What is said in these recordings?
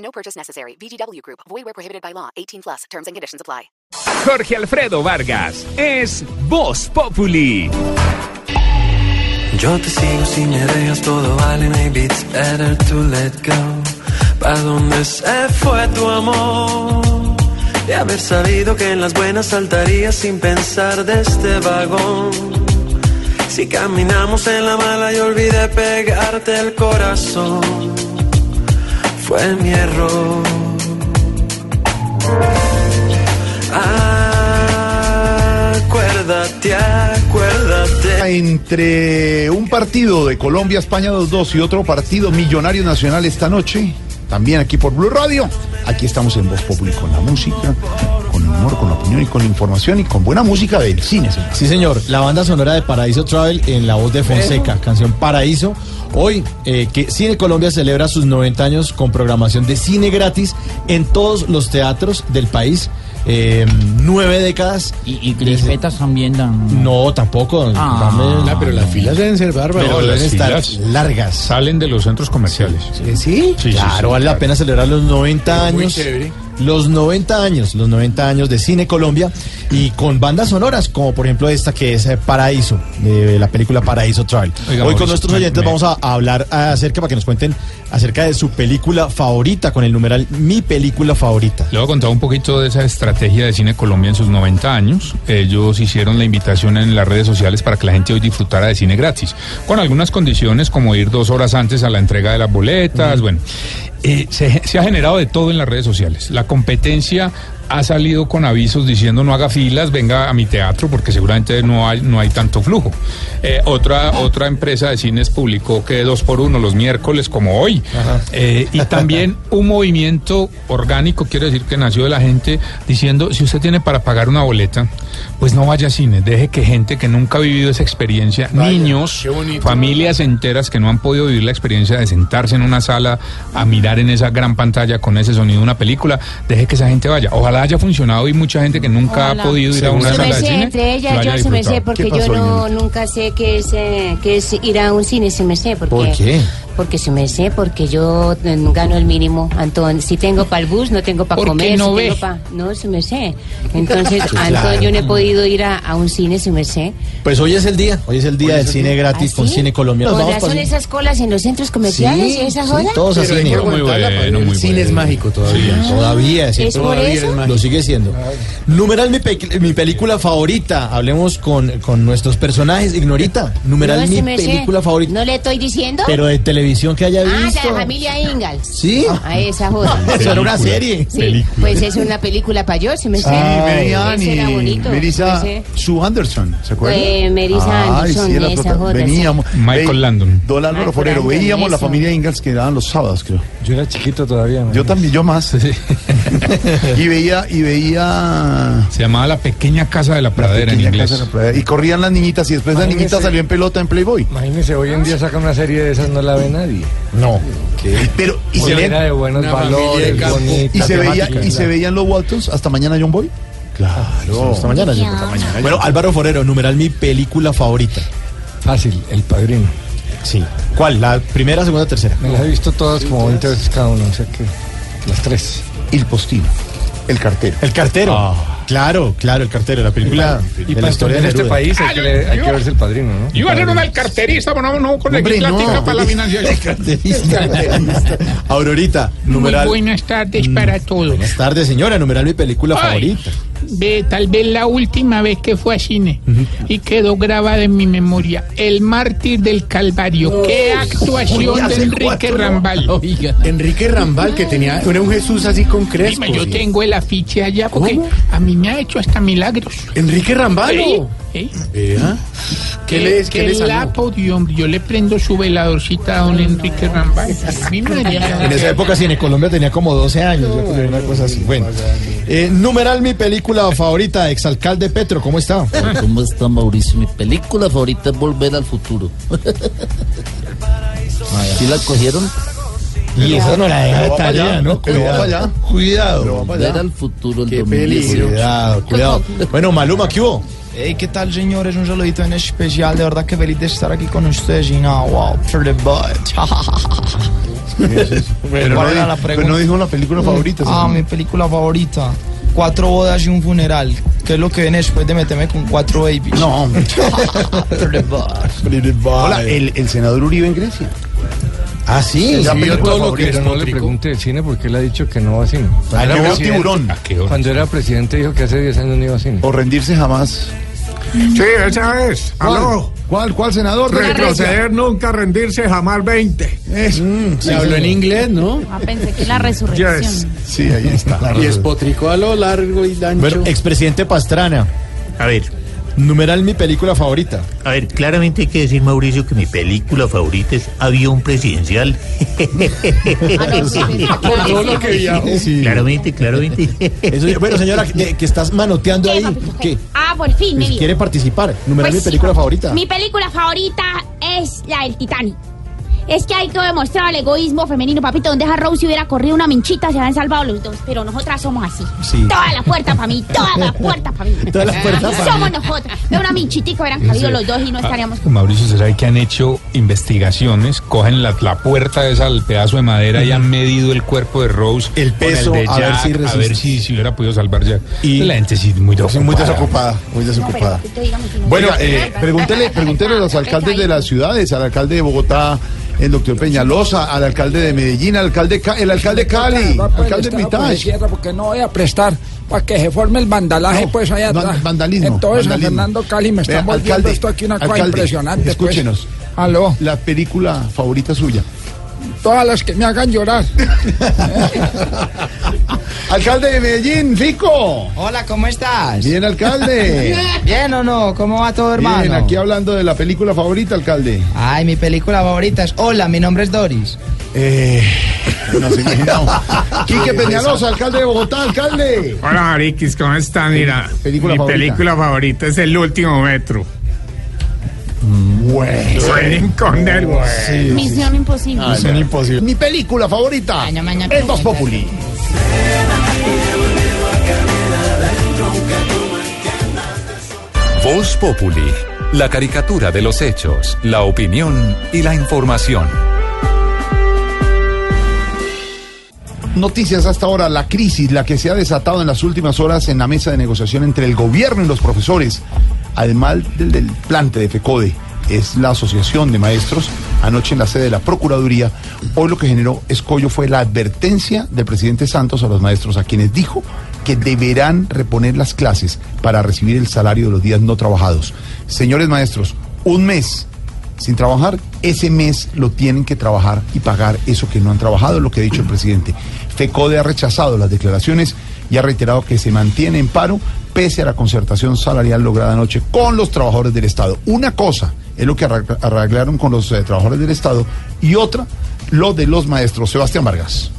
No purchase necessary. VGW Group. Void where prohibited by law. 18 plus. Terms and conditions apply. Jorge Alfredo Vargas es Voz Populi. Yo te sigo si me dejas todo vale, maybe it's better to let go. ¿Pa dónde se fue tu amor? De haber sabido que en las buenas saltarías sin pensar de este vagón. Si caminamos en la mala y olvidé pegarte el corazón, fue mi error. Acuérdate, acuérdate. Entre un partido de Colombia, España 2-2 y otro partido Millonario Nacional esta noche, también aquí por Blue Radio. Aquí estamos en Voz Populi con la música, con el humor, con la opinión y con la información y con buena música del cine. señor. Sí, señor. La banda sonora de Paraíso Travel en la voz de Fonseca, canción Paraíso. Hoy, eh, que Cine Colombia celebra sus 90 años con programación de cine gratis en todos los teatros del país. Eh, nueve décadas. Y, y crispetas también dan. No, tampoco. Ah. Dame- pero las filas deben ser bárbaras. pero Las deben estar largas. Salen de los centros comerciales. ¿Sí? Sí, claro, sí, sí, vale la claro. pena celebrar los 90 Muy años. chévere. Los 90 años, los 90 años de Cine Colombia y con bandas sonoras, como por ejemplo esta que es eh, Paraíso, de la película Paraíso Travel. Oiga, Hoy con nuestros oyentes me- vamos a a hablar acerca, para que nos cuenten acerca de su película favorita, con el numeral Mi película favorita. Le voy a contar un poquito de esa estrategia de Cine Colombia en sus 90 años. Ellos hicieron la invitación en las redes sociales para que la gente hoy disfrutara de cine gratis, con algunas condiciones como ir dos horas antes a la entrega de las boletas. Bueno, eh, se, se ha generado de todo en las redes sociales. La competencia ha salido con avisos diciendo no haga filas, venga a mi teatro porque seguramente no hay, no hay tanto flujo. Eh, otra, otra empresa de cines publicó que dos por uno los miércoles como hoy. Eh, y también un movimiento orgánico, quiero decir que nació de la gente diciendo si usted tiene para pagar una boleta, pues no vaya a cine, deje que gente que nunca ha vivido esa experiencia, niños, familias enteras que no han podido vivir la experiencia de sentarse en una sala a mirar en esa gran pantalla con ese sonido una película, deje que esa gente vaya. Ojalá haya funcionado y mucha gente que nunca Ojalá. ha podido ir a una sala de cine. entre ellas yo se me sé porque ¿Qué yo no nunca sé qué es, eh, qué es ir a un cine, se me sé. Porque, ¿Por qué? Porque se me sé, porque yo eh, gano el mínimo. Antón, si tengo para el bus, no tengo para comer. no si ve. tengo pa- No, se me sé. Entonces, Antón, yo no he podido ir a, a un cine, se me sé. Pues hoy es el día, hoy es el día del cine gratis ¿Ah, con sí? Cine Colombia. Nos Con vamos razón para- esas colas en los centros comerciales y esa sí, joda. todos a cine. Muy bueno, muy cine es bueno. mágico todavía. Todavía, sí, ¿Es por todavía eso? Lo sigue siendo. Numeral mi, pe- mi película favorita. Hablemos con, con nuestros personajes. Ignorita. Numeral No, mi película favorita. ¿No le estoy diciendo? Pero de televisión que haya ah, la visto. familia Ingalls. ¿Sí? A esa joda. Eso era una serie. Sí, pues es una película para yo, se me sé. Ah, Mary Ann Ese era y bonito. Melissa sé. Sue Anderson, ¿se acuerdan? Eh, Melissa Anderson, sí, era esa joda, Veníamos. Michael ve- Landon. Don Álvaro Michael Forero. Landon, Veíamos la familia Ingalls que daban los sábados, creo. Yo era chiquito todavía. Yo también, yo más. y veía, y veía. Se llamaba La Pequeña Casa de la la Pradera en inglés. casa de la pradera. Y corrían las niñitas y después la Imagínese. niñita salió en pelota en Playboy. Imagínese, hoy en día saca una serie de esas, no la ve nadie. No. Pero, y se, de buenos Una familia de valores, bonita, y se veía, y se veían los Waltons hasta mañana John Boy. Claro. Hasta mañana. yo. Bueno, Álvaro Forero, numeral mi película favorita. Fácil, El Padrino. Sí. ¿Cuál? ¿La primera, segunda, tercera? Me las he visto todas como 20 veces cada uno, o sea que las tres. Il Postino. El cartero. El cartero. Claro, claro, el cartero. La película Y de la para historia en de este país hay que, le- hay que verse El Padrino, ¿no? Yo iba a ser una del carterista, pero no, no conseguí Hombre, plática no. para la financiación. Carterista. Aurorita, Muy numeral. buenas tardes para todos. Buenas tardes, señora. Numeral mi película Ay, favorita. Ve, tal vez la última vez que fue a cine y quedó grabada en mi memoria. El mártir del Calvario. Qué actuación de Enrique Rambal. Enrique Rambal, que tenía era un Jesús así con Dime, yo tengo el afiche allá porque a mí me ha hecho hasta milagros. Enrique Rambal. Sí, ¿Eh? ¿Qué Que- le- qué que le salió? la hombre. Yo le prendo su veladorcita a don Enrique. Mi María. En esa época Cine Colombia tenía como 12 años, yo creo que era una cosa así. Bueno, eh, numeral mi película favorita, exalcalde Petro, ¿cómo está? ¿Cómo está Mauricio? Mi película favorita es Volver al Futuro. ¿Sí la cogieron? Y esa no la deja de tarea, allá, ¿no? Cuidado. Para Volver al Futuro el Qué 2018. peligro. Cuidado, cuidado. Bueno, Maluma, ¿qué hubo? Hey, ¿qué tal, señores? Un saludito en especial. De verdad que feliz de estar aquí con ustedes. Y no, wow, for the butt. Pero ¿Cuál no, era di- la pero pregunta? no dijo la película favorita. Ah, mi película favorita. Cuatro bodas y un funeral. ¿Qué es lo que viene después de meterme con cuatro babies? No, hombre. For the butt. Hola, el, el senador Uribe en Grecia. Ah, sí. Sí, película todo lo que Pero no le pregunte del cine porque él ha dicho que no va a cine. Ah, Cuando, era tiburón. ¿A qué hora? cuando era presidente dijo que hace 10 años no iba a cine. O rendirse jamás. Sí, esa es. Aló. ¿Cuál, cuál senador? Retroceder nunca, rendirse jamás 20 Eso. Se habló en inglés, ¿no? Ah, pensé que la resurrección. Yes. Sí, ahí está. Y espotricó a lo largo y ancho. Bueno, expresidente Pastrana, a ver, numeral mi película favorita. a ver, claramente hay que decir, Mauricio, que mi película favorita es Avión Presidencial. Todo lo que Sí. claramente, claramente. Eso, bueno, señora, que, que estás manoteando ahí, que Ah, por fin, me si vi. quiere participar. Numeral Pues mi sí, película favorita. Mi película favorita es la del Titanic. Es que hay que demostrar el egoísmo femenino, papito. Donde a Rose hubiera corrido una minchita, se habían salvado los dos. Pero nosotras somos así. Sí. Toda la puerta para mí, toda la puerta para mí. Toda la puerta somos nosotras. De una minchitica hubieran cabido los dos y no estaríamos. Mauricio, ¿se sabe que han hecho investigaciones? Cogen la, la puerta esa, el pedazo de madera y han medido el cuerpo de Rose. El peso, de a ver Jack, si a resiste. ver si, si hubiera podido salvar Jack. Y- la gente sí muy Sí, desocupada. muy desocupada, muy desocupada. Bueno, eh, pregúntele, pregúntele a los alcaldes de las ciudades, al alcalde de Bogotá, el doctor Peñalosa, al alcalde de Medellín, al alcalde, Ca- el alcalde Cali, alcalde Mitage. porque no voy a prestar para que se forme el vandalaje No, pues allá atrás. vandalismo, Entonces, vandalismo. Fernando Cali me Vea, están volviendo esto aquí una cosa impresionante. pues. Escúchenos, Aló, la película favorita suya. Todas las que me hagan llorar. Alcalde de Medellín, Fico. Hola, ¿cómo estás? Bien, alcalde. ¿Bien o no? ¿Cómo va todo, hermano? Bien, aquí hablando de la película favorita, alcalde. Ay, mi película favorita es Hola, mi nombre es Doris. Eh, nos imaginamos. Quique Peñalosa, alcalde de Bogotá, alcalde. Hola, Mariquis, ¿cómo están? Mira, Película mi favorita. película favorita es El Último Metro. Bueno. Suenen con el Misión imposible. Son imposibles. Mi película favorita Maña, maña, es Voz. Populi. Voz Populi, la caricatura de los hechos, la opinión y la información. Noticias hasta ahora, la crisis, la que se ha desatado en las últimas horas en la mesa de negociación entre el gobierno y los profesores, además del, del plante de FECODE, es la Asociación de Maestros, anoche en la sede de la Procuraduría. Hoy lo que generó escollo fue la advertencia del presidente Santos a los maestros, a quienes dijo que deberán reponer las clases para recibir el salario de los días no trabajados. Señores maestros, un mes sin trabajar, ese mes lo tienen que trabajar y pagar eso que no han trabajado, lo que ha dicho el presidente. FECODE ha rechazado las declaraciones y ha reiterado que se mantiene en paro pese a la concertación salarial lograda anoche con los trabajadores del Estado. Una cosa es lo que arregla- arreglaron con los eh, trabajadores del Estado y otra lo de los maestros. Sebastián Vargas.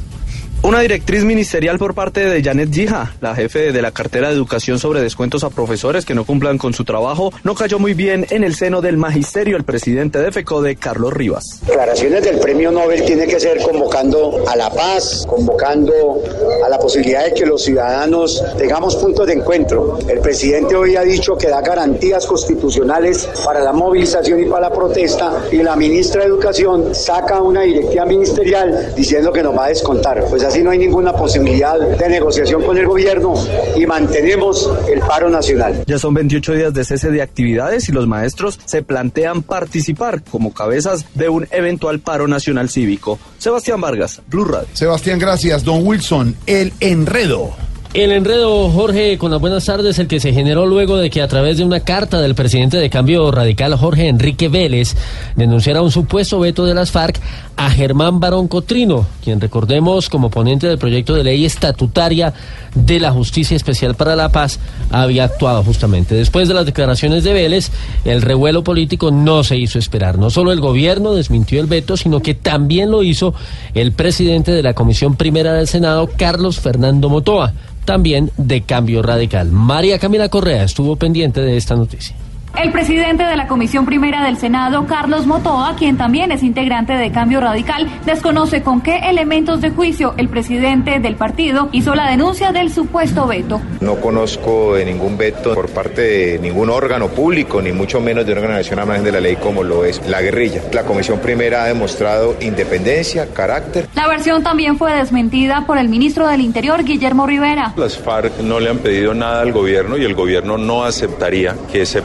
Una directriz ministerial por parte de Janet Gija, la jefe de la cartera de educación sobre descuentos a profesores que no cumplan con su trabajo, no cayó muy bien en el seno del magisterio el presidente de FECODE, Carlos Rivas. Declaraciones del premio Nobel tiene que ser convocando a la paz, convocando a la posibilidad de que los ciudadanos tengamos puntos de encuentro. El presidente hoy ha dicho que da garantías constitucionales para la movilización y para la protesta y la ministra de Educación saca una directiva ministerial diciendo que nos va a descontar. Pues así no hay ninguna posibilidad de negociación con el gobierno y mantenemos el paro nacional. Ya son 28 días de cese de actividades y los maestros se plantean participar como cabezas de un eventual paro nacional cívico. Sebastián Vargas, Blue Radio. Sebastián, gracias. Don Wilson, el enredo. El enredo, Jorge, con las buenas tardes, el que se generó luego de que a través de una carta del presidente de Cambio Radical, Jorge Enrique Vélez, denunciara un supuesto veto de las FARC a Germán Barón Cotrino, quien recordemos como ponente del proyecto de ley estatutaria de la Justicia Especial para la Paz, había actuado justamente. Después de las declaraciones de Vélez, el revuelo político no se hizo esperar. No solo el gobierno desmintió el veto, sino que también lo hizo el presidente de la Comisión Primera del Senado, Carlos Fernando Motoa también de Cambio Radical. María Camila Correa estuvo pendiente de esta noticia. El presidente de la Comisión Primera del Senado, Carlos Motoa, quien también es integrante de Cambio Radical, desconoce con qué elementos de juicio el presidente del partido hizo la denuncia del supuesto veto. No conozco de ningún veto por parte de ningún órgano público, ni mucho menos de una organización a margen de la ley como lo es la guerrilla. La Comisión Primera ha demostrado independencia, carácter. La versión también fue desmentida por el ministro del Interior, Guillermo Rivera. Las FARC no le han pedido nada al gobierno y el gobierno no aceptaría que se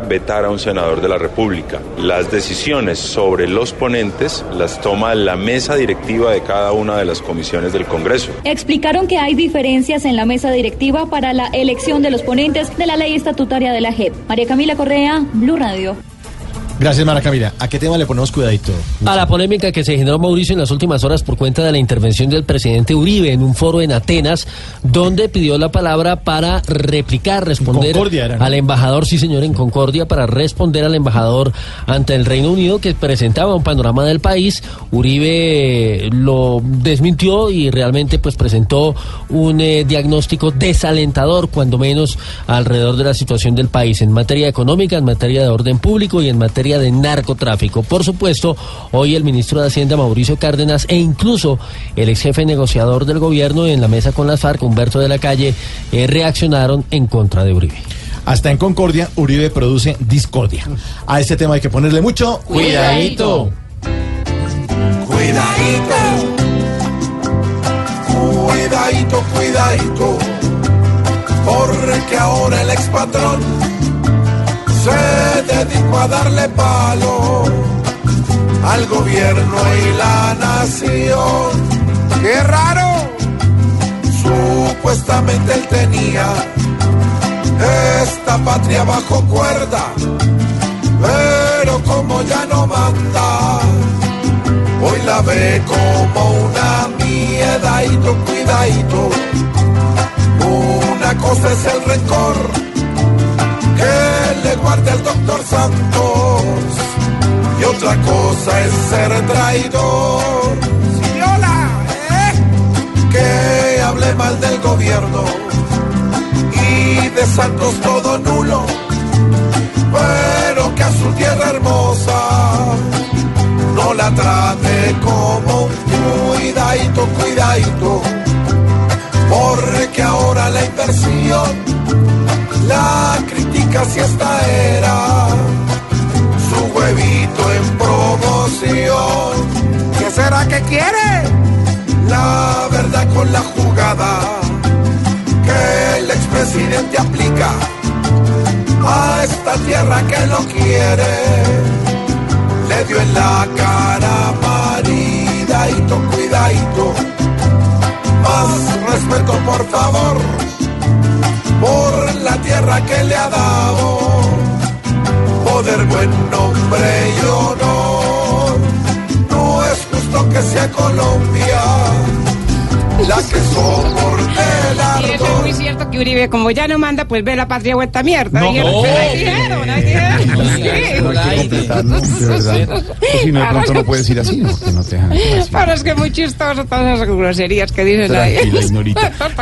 vetar a un senador de la República. Las decisiones sobre los ponentes las toma la mesa directiva de cada una de las comisiones del Congreso. Explicaron que hay diferencias en la mesa directiva para la elección de los ponentes de la ley estatutaria de la JEP. María Camila Correa, Blue Radio. Gracias, Mara Camila. ¿A qué tema le ponemos cuidadito? A la polémica que se generó Mauricio en las últimas horas por cuenta de la intervención del presidente Uribe en un foro en Atenas, donde pidió la palabra para replicar, responder Concordia era, ¿no? al embajador, sí señor, en Concordia, para responder al embajador ante el Reino Unido que presentaba un panorama del país. Uribe lo desmintió y realmente pues presentó un eh, diagnóstico desalentador, cuando menos, alrededor de la situación del país en materia económica, en materia de orden público y en materia de narcotráfico. Por supuesto, hoy el ministro de Hacienda, Mauricio Cárdenas, e incluso el ex jefe negociador del gobierno en la mesa con las FARC, Humberto de la Calle, eh, reaccionaron en contra de Uribe. Hasta en Concordia, Uribe produce discordia. A este tema hay que ponerle mucho Cuidadito. Cuidadito, cuidadito, cuidadito, porque ahora el expatrón se dedicó a darle palo al gobierno y la nación. ¡Qué raro! Supuestamente él tenía esta patria bajo cuerda, pero como ya no manda, hoy la ve como una miedadito, cuidadito. Una cosa es el rencor que le guarda el doctor Santos y otra cosa es ser traidor. Sí, hola, ¿eh? Que hable mal del gobierno y de Santos todo nulo, pero que a su tierra hermosa no la trate como cuidadito, cuidadito, porque ahora la inversión la critica si esta era su huevito en promoción. ¿Qué será que quiere? La verdad con la jugada que el expresidente aplica a esta tierra que lo quiere. Le dio en la cara maridadito, cuidadito. Más respeto, por favor por la tierra que le ha dado poder, buen nombre y honor. No es justo que sea Colombia la que soporte el es muy cierto que Uribe, como ya no manda, pues ve la patria vuelta mierda. No. dijeron, No. dijeron. Sí. Hay que completar, ¿no? De verdad. Pues si no, de pronto no puedes ir así, ¿no? Que no te. Pero es que muy chistoso todas esas groserías que dicen ahí.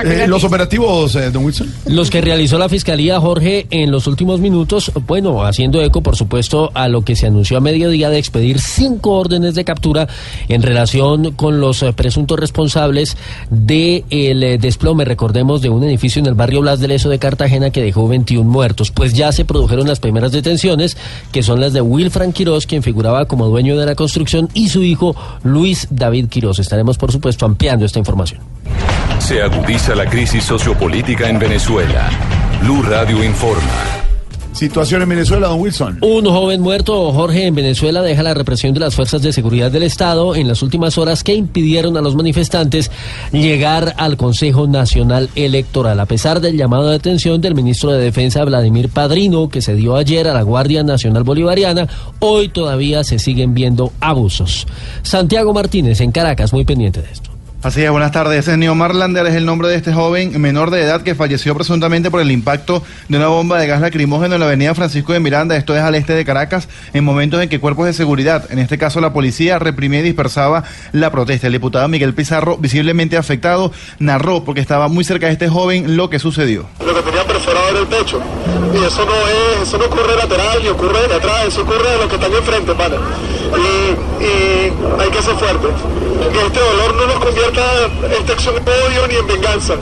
Eh, los operativos, eh, don Wilson. Los que realizó la Fiscalía Jorge en los últimos minutos, bueno, haciendo eco, por supuesto, a lo que se anunció a mediodía de expedir cinco órdenes de captura en relación con los eh, presuntos responsables del desplome, recordemos, de un edificio en el barrio Blas de Leso de Cartagena que dejó 21 muertos. Pues ya se produjeron las primeras detenciones, que son las de Wilfran Quirós, quien figuraba como dueño de la construcción, y su hijo Luis David Quirós. Estaremos, por supuesto, ampliando esta información. Se agudiza la crisis sociopolítica en Venezuela. Blue Radio informa. Situación en Venezuela, don Wilson. Un joven muerto, Jorge, en Venezuela deja la represión de las fuerzas de seguridad del Estado en las últimas horas que impidieron a los manifestantes llegar al Consejo Nacional Electoral. A pesar del llamado de atención del ministro de Defensa Vladimir Padrino, que se dio ayer a la Guardia Nacional Bolivariana, hoy todavía se siguen viendo abusos. Santiago Martínez en Caracas, muy pendiente de esto. Así es, buenas tardes. Ese es Neomar Lander, es el nombre de este joven menor de edad que falleció presuntamente por el impacto de una bomba de gas lacrimógeno en la avenida Francisco de Miranda, esto es al este de Caracas, en momentos en que cuerpos de seguridad, en este caso la policía, reprimía y dispersaba la protesta. El diputado Miguel Pizarro, visiblemente afectado, narró, porque estaba muy cerca de este joven, lo que sucedió. Lo que tenía perforado el pecho. Y eso no es, eso no ocurre lateral ni ocurre de atrás, eso ocurre de los que están enfrente, pana. Y, hay que ser fuerte. Que este dolor no nos convierta esta acción en odio ni en venganza.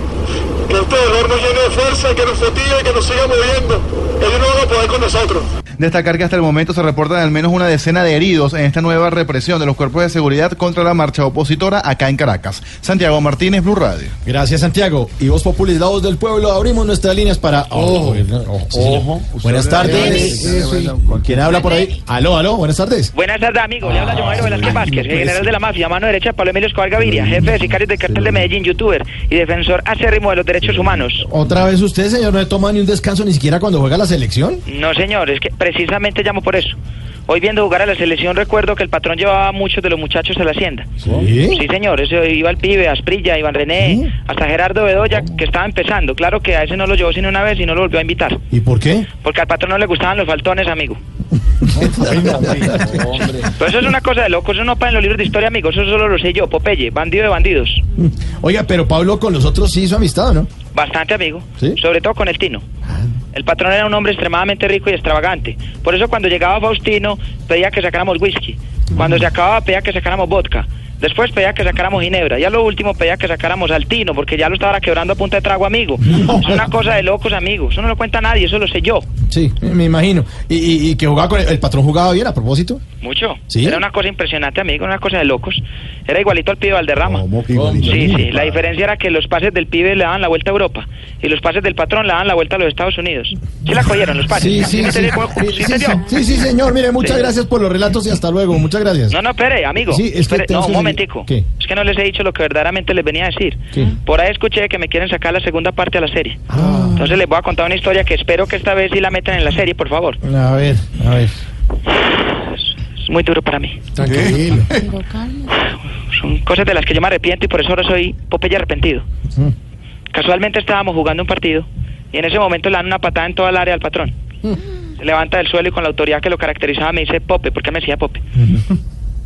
Que este dolor nos llene de fuerza, que nos motive, que nos siga moviendo. Ellos no van a poder con nosotros. Destacar que hasta el momento se reportan al menos una decena de heridos en esta nueva represión de los cuerpos de seguridad contra la marcha opositora acá en Caracas. Santiago Martínez, Blue Radio. Gracias, Santiago. Y vos, Populis, la voz del pueblo, abrimos nuestras líneas para. Ojo, ojo. Buenas tardes. ¿Con quién habla por ahí? Aló, aló, buenas tardes. Buenas tardes, amigo. Le habla Yomairo Velázquez Vázquez, general de la mafia, mano derecha de Pablo Emilio Escobar Gaviria, jefe de sicarios del cartel de Medellín, youtuber y defensor acérrimo de los derechos humanos. ¿Otra vez usted, señor, no toma ni un descanso ni siquiera cuando juega la selección? No, señor, es que precisamente llamo por eso. Hoy viendo jugar a la selección recuerdo que el patrón llevaba a muchos de los muchachos a la hacienda. ¿Sí? señor, eso iba el pibe, Asprilla, Iván René, hasta Gerardo Bedoya, que estaba empezando. Claro que a ese no lo llevó sino una vez y no lo volvió a invitar. ¿Y por qué? Porque al patrón no le gustaban los faltones, amigo. Pero eso es una cosa de locos, eso no para en los libros de historia, amigo. Eso solo lo sé yo, Popeye, bandido de bandidos. Oiga, pero Pablo con los otros sí hizo amistad, ¿no? Bastante, amigo. ¿Sí? Sobre todo con el Tino. El patrón era un hombre extremadamente rico y extravagante. Por eso cuando llegaba Faustino pedía que sacáramos whisky. Cuando se acababa pedía que sacáramos vodka. Después pedía que sacáramos ginebra. Y a lo último pedía que sacáramos altino, porque ya lo estaba quebrando a punta de trago, amigo. Es una cosa de locos, amigo. Eso no lo cuenta nadie, eso lo sé yo. Sí, me imagino. ¿Y, y, y que jugaba con el, el patrón jugaba bien a propósito? Mucho. ¿Sí? Era una cosa impresionante, amigo, una cosa de locos. Era igualito al pibe Valderrama. igualito? Sí, sí. La diferencia era que los pases del pibe le daban la vuelta a Europa y los pases del patrón le daban la vuelta a los Estados Unidos. ¿Sí la cogieron los pases? Sí, sí, sí. cómo- Sí, ¿Sí señor. Mire, muchas gracias por los relatos y hasta luego. Muchas gracias. No, no, espere, amigo. Sí, es que Espere, tenemos no, un que- momentico. ¿Qué? Es que no les he dicho lo que verdaderamente les venía a decir. ¿Qué? Por ahí escuché que me quieren sacar la segunda parte a la serie. Ah. Entonces les voy a contar una historia que espero que esta vez sí la metan en la serie, por favor. A ver, a ver. Es muy duro para mí. Tranquilo. Son cosas de las que yo me arrepiento y por eso ahora soy Popeye arrepentido. Casualmente estábamos jugando un partido y en ese momento le dan una patada en toda el área al patrón. Se levanta del suelo y con la autoridad que lo caracterizaba me dice Pope, ¿por qué me decía Pope?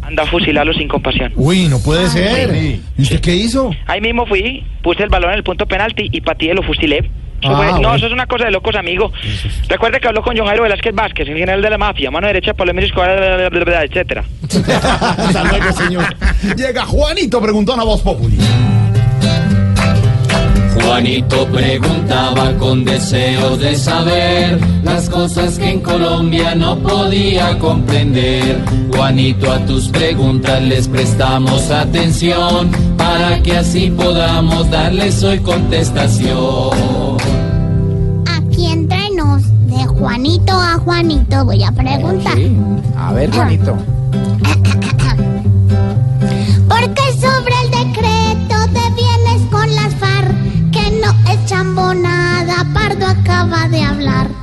Anda a fusilarlo sin compasión. Uy, no puede ser. ¿Y usted qué hizo? Ahí mismo fui, puse el balón en el punto penalti y pateé y lo fusilé. Eso Ah, fue- no, eso es una cosa de locos, amigo. Recuerde que habló con John Jairo Velázquez Vázquez, el general de la mafia, mano derecha, Pablo Emilio Escobar, etcétera. Hasta luego, señor. Llega Juanito, preguntó a Voz Populi. Juanito preguntaba con deseos de saber las cosas que en Colombia no podía comprender. Juanito, a tus preguntas les prestamos atención para que así podamos darles hoy contestación. Aquí entre nos, de Juanito a Juanito, voy a preguntar. A ver, Juanito. Chambonada, Pardo acaba de hablar.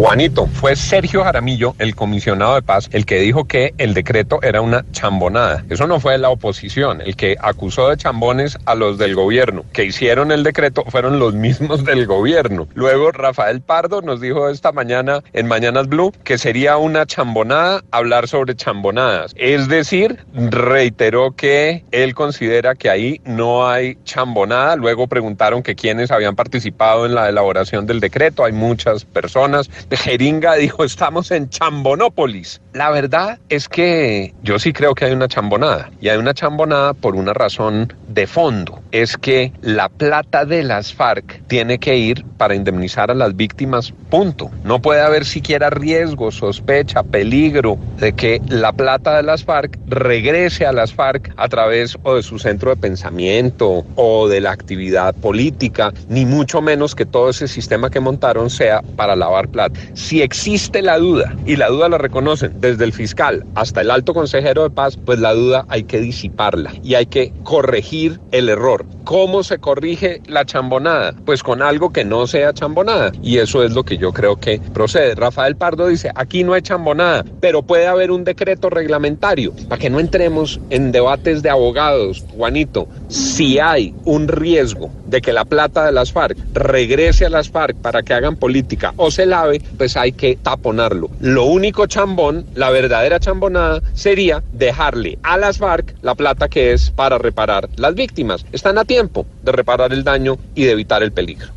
Juanito, fue Sergio Jaramillo, el comisionado de paz, el que dijo que el decreto era una chambonada. Eso no fue la oposición. El que acusó de chambones a los del gobierno que hicieron el decreto fueron los mismos del gobierno. Luego Rafael Pardo nos dijo esta mañana en Mañanas Blue que sería una chambonada hablar sobre chambonadas. Es decir, reiteró que él considera que ahí no hay chambonada. Luego preguntaron que quiénes habían participado en la elaboración del decreto. Hay muchas personas. Jeringa dijo, estamos en Chambonópolis. La verdad es que yo sí creo que hay una chambonada. Y hay una chambonada por una razón de fondo. Es que la plata de las FARC tiene que ir para indemnizar a las víctimas, punto. No puede haber siquiera riesgo, sospecha, peligro de que la plata de las FARC regrese a las FARC a través o de su centro de pensamiento o de la actividad política, ni mucho menos que todo ese sistema que montaron sea para lavar plata. Si existe la duda, y la duda la reconocen desde el fiscal hasta el alto consejero de paz, pues la duda hay que disiparla y hay que corregir el error. ¿Cómo se corrige la chambonada? Pues con algo que no sea chambonada. Y eso es lo que yo creo que procede. Rafael Pardo dice, aquí no hay chambonada, pero puede haber un decreto reglamentario. Para que no entremos en debates de abogados, Juanito, si hay un riesgo de que la plata de las FARC regrese a las FARC para que hagan política o se lave, pues hay que taponarlo. Lo único chambón, la verdadera chambonada, sería dejarle a las FARC la plata que es para reparar las víctimas. Están a tiempo de reparar el daño y de evitar el peligro.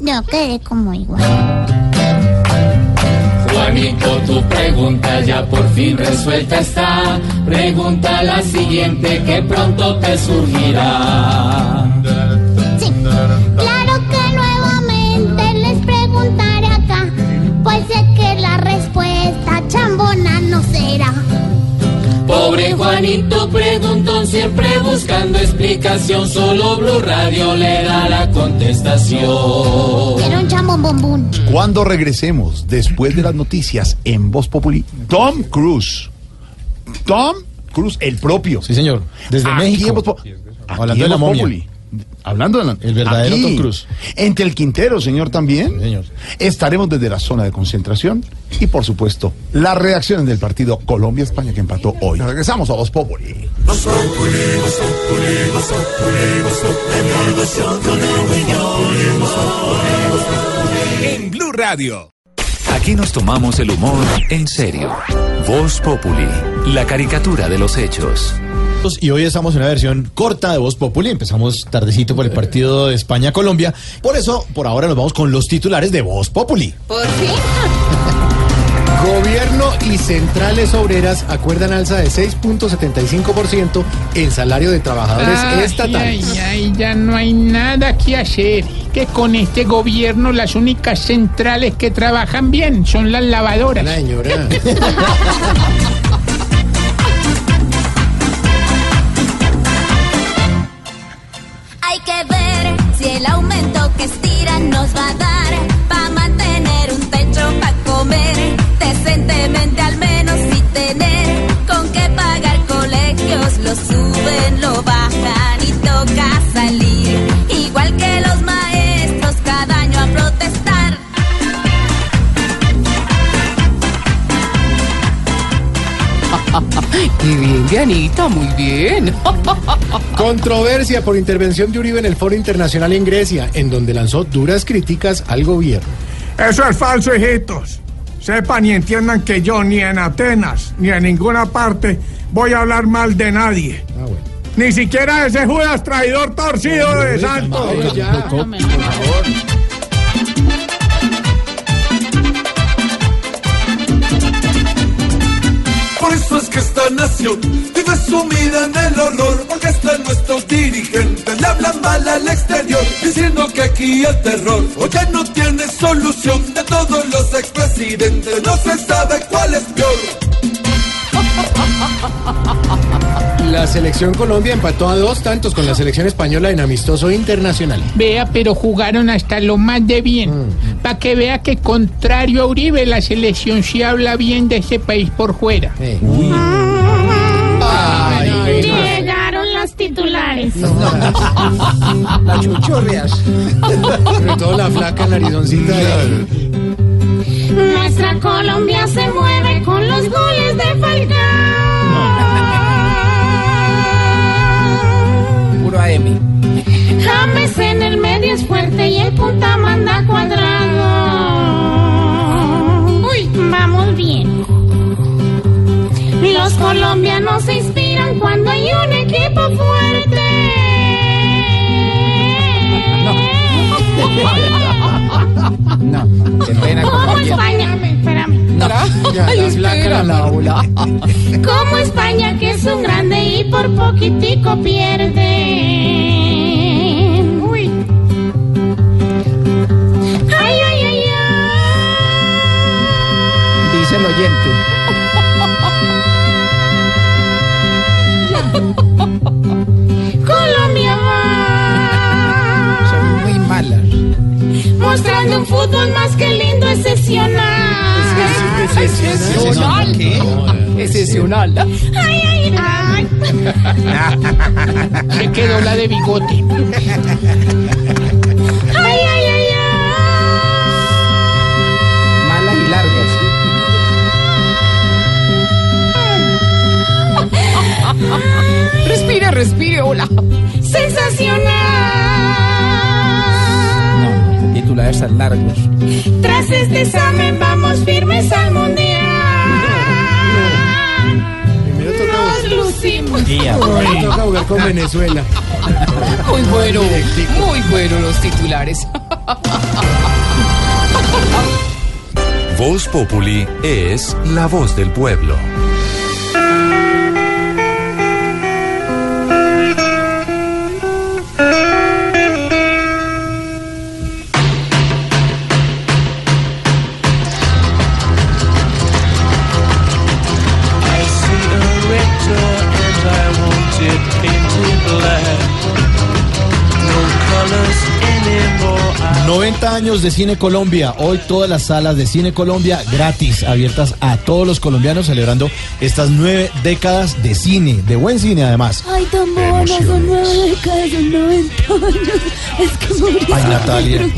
Yo quedé como igual. Juanito, tu pregunta ya por fin resuelta está. Pregunta la siguiente que pronto te surgirá. Juanito preguntón siempre buscando explicación, solo Blue Radio le da la contestación. Quiero un bombón. Cuando regresemos, después de las noticias en Voz Populi, Tom Cruise. Tom Cruise, el propio. Sí, señor. Desde Aquí México. en Voz Po- Hablando de en la momia. Populi. Hablando de la- El verdadero aquí, Tom Cruise. Entre el Quintero, señor, también. señor. Estaremos desde la zona de concentración y, por supuesto, las reacciones del partido Colombia-España que empató hoy. Regresamos a Voz Populi. En Blue Radio. Aquí nos tomamos el humor en serio. Voz Populi, la caricatura de los hechos. Y hoy estamos en una versión corta de Voz Populi. Empezamos tardecito por el partido de España-Colombia. Por eso, por ahora nos vamos con los titulares de Voz Populi. Por fin. Gobierno y centrales obreras acuerdan alza de 6.75% el salario de trabajadores Ay, estatales. ay, ay, ya no hay nada que hacer. Que con este gobierno las únicas centrales que trabajan bien son las lavadoras. señora. Hay que ver si el aumento que estiran nos va a dar Y bien, Dianita, muy bien. Controversia por intervención de Uribe en el Foro Internacional en Grecia, en donde lanzó duras críticas al gobierno. Eso es falso, hijitos. Sepan y entiendan que yo ni en Atenas ni en ninguna parte voy a hablar mal de nadie. Ni siquiera ese Judas traidor torcido de Santos. Esta nación vive sumida en el horror, porque hasta nuestros dirigentes le hablan mal al exterior, diciendo que aquí el terror o ya no tiene solución. De todos los expresidentes no se sabe cuál es peor. La selección Colombia empató a dos tantos con la selección española en amistoso internacional. Vea, pero jugaron hasta lo más de bien. Para que vea que contrario a Uribe, la selección sí habla bien de ese país por fuera. Llegaron titulares. La chuchorreas. Sobre todo la flaca narizoncita. Nuestra Colombia se mueve con los goles de Falcao. Puro AM. James en el medio es fuerte y el punta manda cuadrado. Uy, vamos bien. Los colombianos se inspiran cuando hay un equipo fuerte. No, no, qué pena. ¿Cómo España? Espérame. Ay, espera, Laura. Como España, que es un grande y por poquitico pierde. Uy. Ay, ay, ay, Dice el oyente. Mostrando un fútbol más que lindo, excepcional. Excepcional. Excepcional. Ay, ay, ay. Se quedó la de bigote. Ay, ay, ay, ay. Malas y largas. Respire, respire, hola. Sensacional. Titulares tan largos. Tras este examen vamos firmes al mundial. Nos lucimos. Ahora toca jugar con Venezuela. Muy bueno, muy bueno los titulares. Voz Populi es la voz del pueblo. Años de Cine Colombia. Hoy todas las salas de Cine Colombia gratis, abiertas a todos los colombianos, celebrando estas nueve décadas de cine, de buen cine además. Ay, tan buena, son nueve décadas, son 90 años. Es que Mauricio. Ay, Natalia.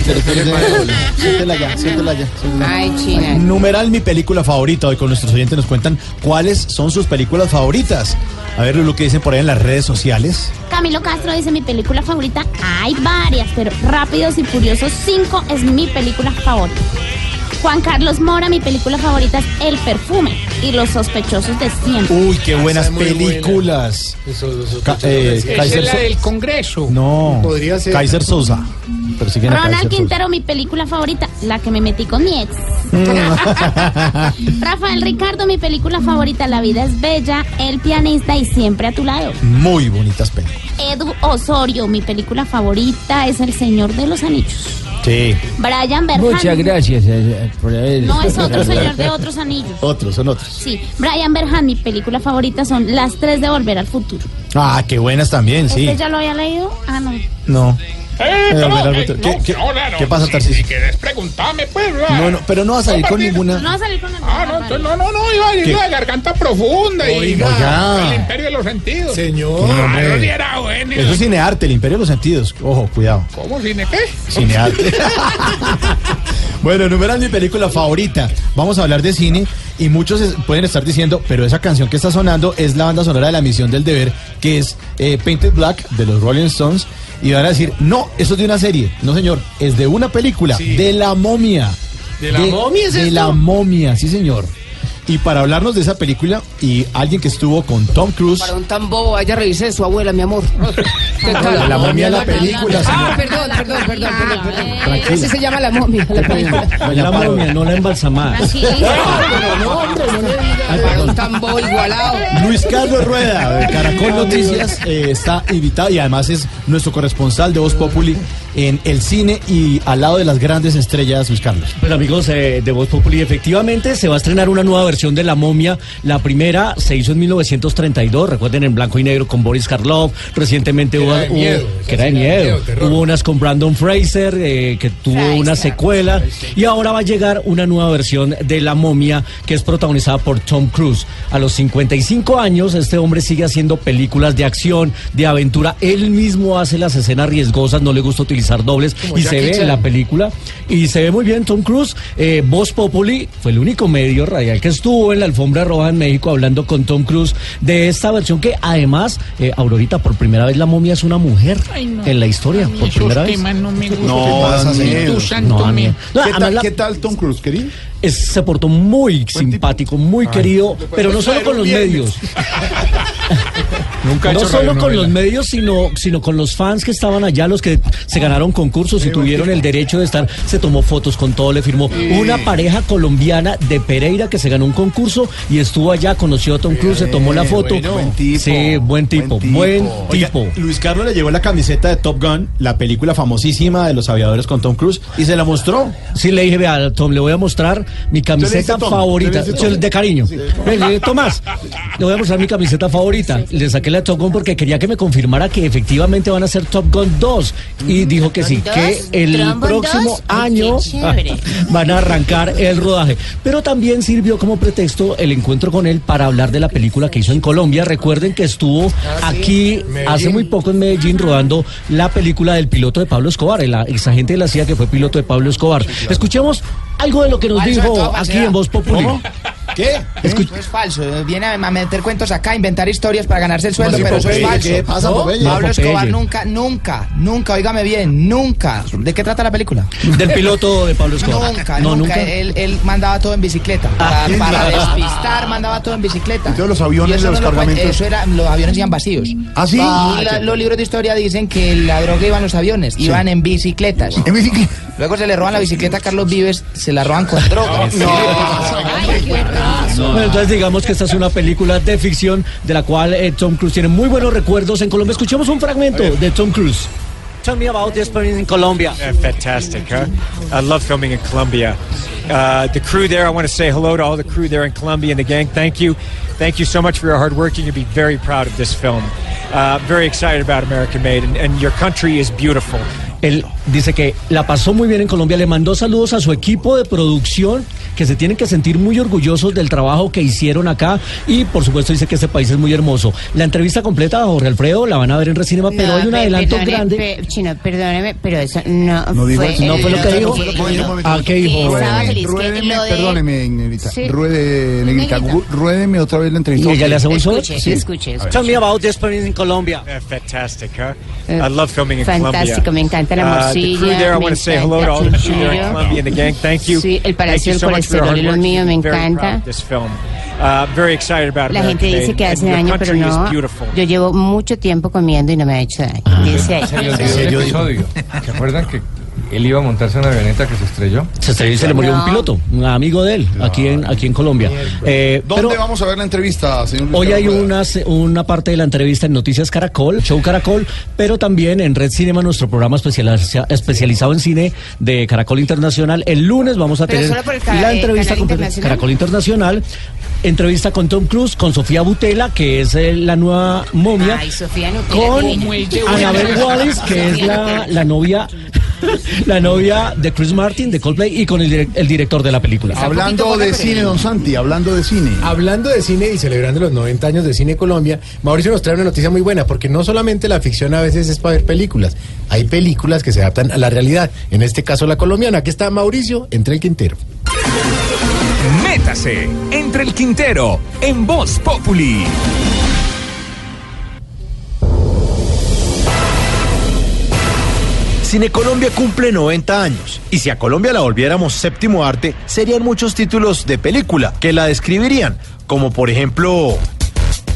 Siéntela ya, siéntela ya. Ay, China. Numeral mi película favorita. Hoy con nuestros oyentes nos cuentan cuáles son sus películas favoritas. A ver lo que dicen por ahí en las redes sociales. Camilo Castro dice mi película favorita. Hay varias, pero Rápidos y Furiosos 5 es mi película favorita. Juan Carlos Mora, mi película favorita es El Perfume y Los Sospechosos de Siempre. Uy, qué buenas Esa es muy buena. películas. Eso, eso, Ca- eh. Esa Kaiser es la So- del Congreso. No, Podría ser. Kaiser Sosa. A Ronald Kaiser Sosa. Quintero, mi película favorita, la que me metí con mi ex. Rafael Ricardo, mi película favorita, La vida es bella, El pianista y siempre a tu lado. Muy bonitas películas. Edu Osorio, mi película favorita es El Señor de los Anillos. Sí. Brian Berhan. Muchas gracias eh, por haber. No es otro señor de otros anillos. Otros, son otros. Sí, Brian Berhan, mi película favorita son Las tres de Volver al Futuro. Ah, qué buenas también, sí. ¿Este ya lo había leído? Ah, no. No. Eh, no, ¿qué- no, qué- no, no, qué no, pasa, si- Tarcisio? Si quieres preguntarme, pues. No, no, pero no va a salir con No ninguna. va a salir con el Ah, no, entonces, no, no, no, iba a ¿Qué? la garganta profunda y Oiga. el imperio de los sentidos. Señor. No, Ah, no, era bueno. Eso es cinearte, el imperio de los sentidos. Ojo, cuidado. ¿Cómo cine qué? Cinearte. bueno, numeral mi película favorita. Vamos a hablar de cine y muchos es- pueden estar diciendo, pero esa canción que está sonando es la banda sonora de la misión del deber, que es eh, Painted Black de los Rolling Stones. Y van a decir, no, eso es de una serie. No, señor, es de una película, de la momia. ¿De la momia es De esto? la momia, sí, señor. Y para hablarnos de esa película y alguien que estuvo con Tom Cruise. Para un tan bobo, vaya a revisar de su abuela, mi amor. La momia es la película, Ah, señor. perdón, perdón, perdón, perdón. Ese se llama la momia, la película. La momia, no la embalsamada. No, hombre, no le digas. Para un tan bobo igualado. Luis Carlos Rueda de Caracol Noticias eh, está invitado y además es nuestro corresponsal de Voz Populi en el cine y al lado de las grandes estrellas, Luis Carlos. Pues amigos eh, de Voz Populi, efectivamente se va a estrenar una nueva versión de La Momia. La primera se hizo en 1932, recuerden en blanco y negro con Boris Karloff. Recientemente hubo, era de hubo- que era de miedo. Hubo unas con Brandon Fraser eh, que tuvo una secuela y ahora va a llegar una nueva versión de La Momia que es protagonizada por Tom Cruise. A los 55 años este hombre sigue haciendo películas de acción, de aventura. Él mismo hace las escenas riesgosas, no le gusta utilizar dobles Como y se ve en la película y se ve muy bien Tom Cruise. Eh, Voz Populi fue el único medio radial que estuvo en la alfombra roja en México hablando con Tom Cruise de esta versión que además, eh, Aurorita, por primera vez la momia es una mujer Ay, no. en la historia, por primera vez. no me gustan. No, ¿Qué tal, la- ¿Qué tal Tom Cruise, querido? Es- se portó muy simpático, muy querido, pero no solo con los medios. Nunca ha no solo con los medios, sino, sino con los fans que estaban allá, los que se ganaron concursos y tuvieron el derecho de estar. Se tomó fotos con todo, le firmó una pareja colombiana de Pereira que se ganó un concurso y estuvo allá, conoció a Tom Cruise, se tomó la foto. bueno. Buen tipo, Sí, buen tipo, buen Oiga, tipo. Luis Carlos le llevó la camiseta de Top Gun, la película famosísima de los aviadores con Tom Cruise, y se la mostró. Sí, le dije, vea, Tom, le voy a mostrar mi camiseta Tom? favorita. De cariño. Tomás, le voy a mostrar mi camiseta favorita. Le saqué la Top Gun porque quería que me confirmara que efectivamente van a hacer Top Gun 2. Y dijo que sí, que el ¿Trombone próximo 2? Ay, año van a arrancar el rodaje. Pero también sirvió como pretexto el encuentro con él para hablar de la película que hizo en Colombia. Recuerden que estuvo aquí hace muy poco en Medellín rodando la película del piloto de Pablo Escobar, el ex agente de la CIA que fue piloto de Pablo Escobar. Escuchemos algo de lo que nos Falso dijo aquí en Voz Populi. ¿Cómo? ¿Qué? Eso es falso. Viene a meter cuentos acá, a inventar historias para ganarse el sueldo, pero eso es falso. ¿Qué pasa. Pablo. Escobar nunca, nunca, nunca, óigame bien, nunca. ¿De qué trata la película? Del piloto de Pablo Escobar. Nunca, no, nunca. nunca. Él, él mandaba todo en bicicleta. Para, para despistar, mandaba todo en bicicleta. Entonces, los aviones de los no lo cuen- cargamentos- Eso era, los aviones iban vacíos. ¿Ah, sí? Y Ah, la- los libros de historia dicen que la droga iba en los aviones, iban en bicicletas. En bicicleta. Luego se le roban la bicicleta a Carlos Vives, se la roban con droga. Bueno, entonces digamos que esta es una película de ficción de la cual eh, Tom Cruise tiene muy buenos recuerdos en Colombia. Escuchemos un fragmento de Tom Cruise. Tell me about the experience in Colombia. Yeah, fantastic, huh? I love filming in Colombia. Uh, the crew there, I want to say hello to all the crew there in Colombia and the gang. Thank you. Thank you so much for your hard work. You're going to be very proud of this film. Uh, very excited about American Made, and, and your country is beautiful. Él dice que la pasó muy bien en Colombia, le mandó saludos a su equipo de producción, que se tienen que sentir muy orgullosos del trabajo que hicieron acá y por supuesto dice que este país es muy hermoso. La entrevista completa a Jorge Alfredo la van a ver en Recinema, pero hay un pe- adelanto perdone, grande. pe- chino, perdóneme, pero eso no, No dijo fue... eso. No fue lo que dijo. ¿A qué dijo? Ruédeme, perdóneme, negrita. Ruede, negrita. Negrita. ru- Ruédeme otra vez la entrevista. ¿Y ella le hace escuche, escuche. Tell me about the experience in Colombia. Yeah, fantastic, huh? Eh, I love filming in fantástico, Colombia. me encanta la Uh, the morcilla, crew there, I me want to say hello to all the encanta crew there in Chunchullo. Colombia and the gang. Thank you. Sí, el Thank Palacio you so much Colesterol es lo mío, me encanta. proud of this film. Very excited about La gente dice que hace daño, pero no. Yo llevo mucho tiempo comiendo y no me ha hecho daño. Dice ahí. ¿Se acuerdan que él iba a montarse en una avioneta que se estrelló? Se, estrelló y se le murió un No. piloto, un amigo de él, aquí en, aquí en Colombia. Eh, ¿Dónde pero- vamos a ver la entrevista, señor? Luis Hoy hay una, una parte de la entrevista en Noticias Caracol, Show Caracol, pero también en Red Cinema, nuestro programa especializa- especializado en cine de Caracol Internacional. El lunes vamos a Pero tener la entrevista con internacional. Caracol Internacional. Entrevista con Tom Cruise, con Sofía Butela, que es eh, la nueva momia, Ay, Sofía Nutella, con. Anabel Wallis, que es la, la novia la novia de Chris Martin de Coldplay y con el, direc- el director de la película. Hablando de cine, don Santi, hablando de cine. Hablando de cine y celebrando los 90 años de Cine Colombia, Mauricio nos trae una noticia muy buena, porque no solamente la ficción a veces es para ver películas, hay películas que se adaptan a la realidad, en este caso la colombiana. Aquí está Mauricio, entre el Quintero. Métase entre el Quintero en Voz Populi. Cine Colombia cumple 90 años. Y si a Colombia la volviéramos séptimo arte, serían muchos títulos de película que la describirían, como por ejemplo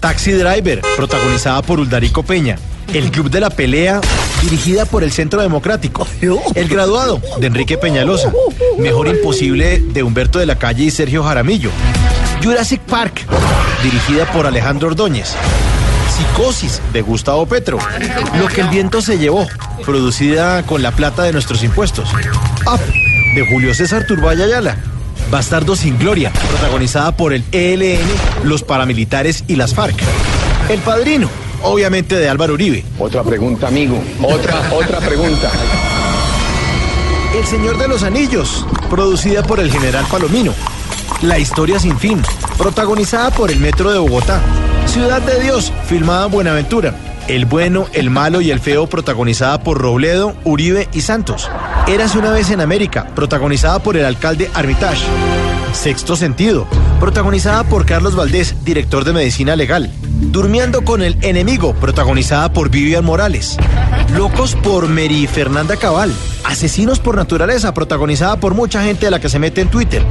Taxi Driver, protagonizada por Uldarico Peña, El Club de la Pelea, dirigida por el Centro Democrático, El Graduado, de Enrique Peñalosa, Mejor Imposible, de Humberto de la Calle y Sergio Jaramillo, Jurassic Park, dirigida por Alejandro Ordóñez, Psicosis de Gustavo Petro. Lo que el viento se llevó, producida con la plata de nuestros impuestos. Up de Julio César Turbaya Ayala. Bastardo sin Gloria, protagonizada por el ELN, los paramilitares y las FARC. El Padrino, obviamente de Álvaro Uribe. Otra pregunta, amigo. Otra, otra pregunta. El Señor de los Anillos, producida por el general Palomino. La historia sin fin, protagonizada por el Metro de Bogotá. Ciudad de Dios, filmada en Buenaventura. El bueno, el malo y el feo, protagonizada por Robledo, Uribe y Santos. Érase una vez en América, protagonizada por el alcalde Armitage. Sexto sentido, protagonizada por Carlos Valdés, director de medicina legal. Durmiendo con el enemigo, protagonizada por Vivian Morales. Locos por Mary Fernanda Cabal. Asesinos por naturaleza, protagonizada por mucha gente de la que se mete en Twitter.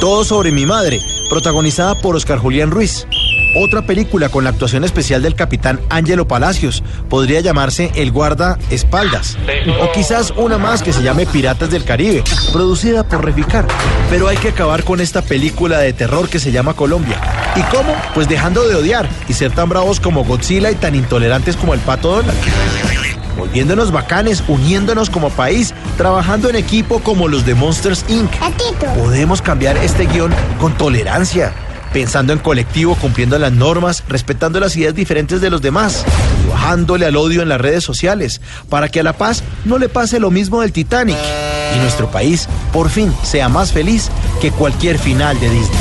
Todo sobre mi madre, protagonizada por Oscar Julián Ruiz. Otra película con la actuación especial del capitán Ángelo Palacios podría llamarse El guarda espaldas. O quizás una más que se llame Piratas del Caribe, producida por Reficar. Pero hay que acabar con esta película de terror que se llama Colombia. ¿Y cómo? Pues dejando de odiar y ser tan bravos como Godzilla y tan intolerantes como el Pato Donald. Volviéndonos bacanes, uniéndonos como país, trabajando en equipo como los de Monsters Inc. Podemos cambiar este guion con tolerancia, pensando en colectivo, cumpliendo las normas, respetando las ideas diferentes de los demás, y bajándole al odio en las redes sociales, para que a la paz no le pase lo mismo del Titanic y nuestro país por fin sea más feliz que cualquier final de Disney.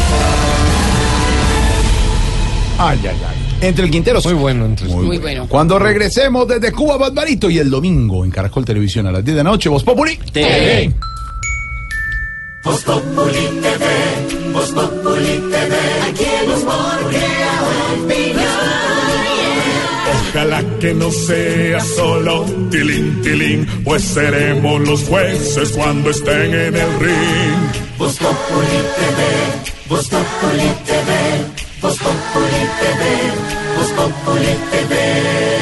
Ay, ay, ay. Entre el Quintero. Muy bueno. Entre Muy, bueno. Cuando regresemos desde Cuba, Barbarito, y el domingo en Caracol Televisión a las 10 de la noche, Voz Populi. TV. Voz Populi TV, Voz Populi TV, aquí crea opinión. Ojalá que no sea solo tilín, tilín, pues seremos los jueces cuando estén en el ring. Voz Populi TV, Voz Populi TV, Voz Populi TV, Voz Populi TV.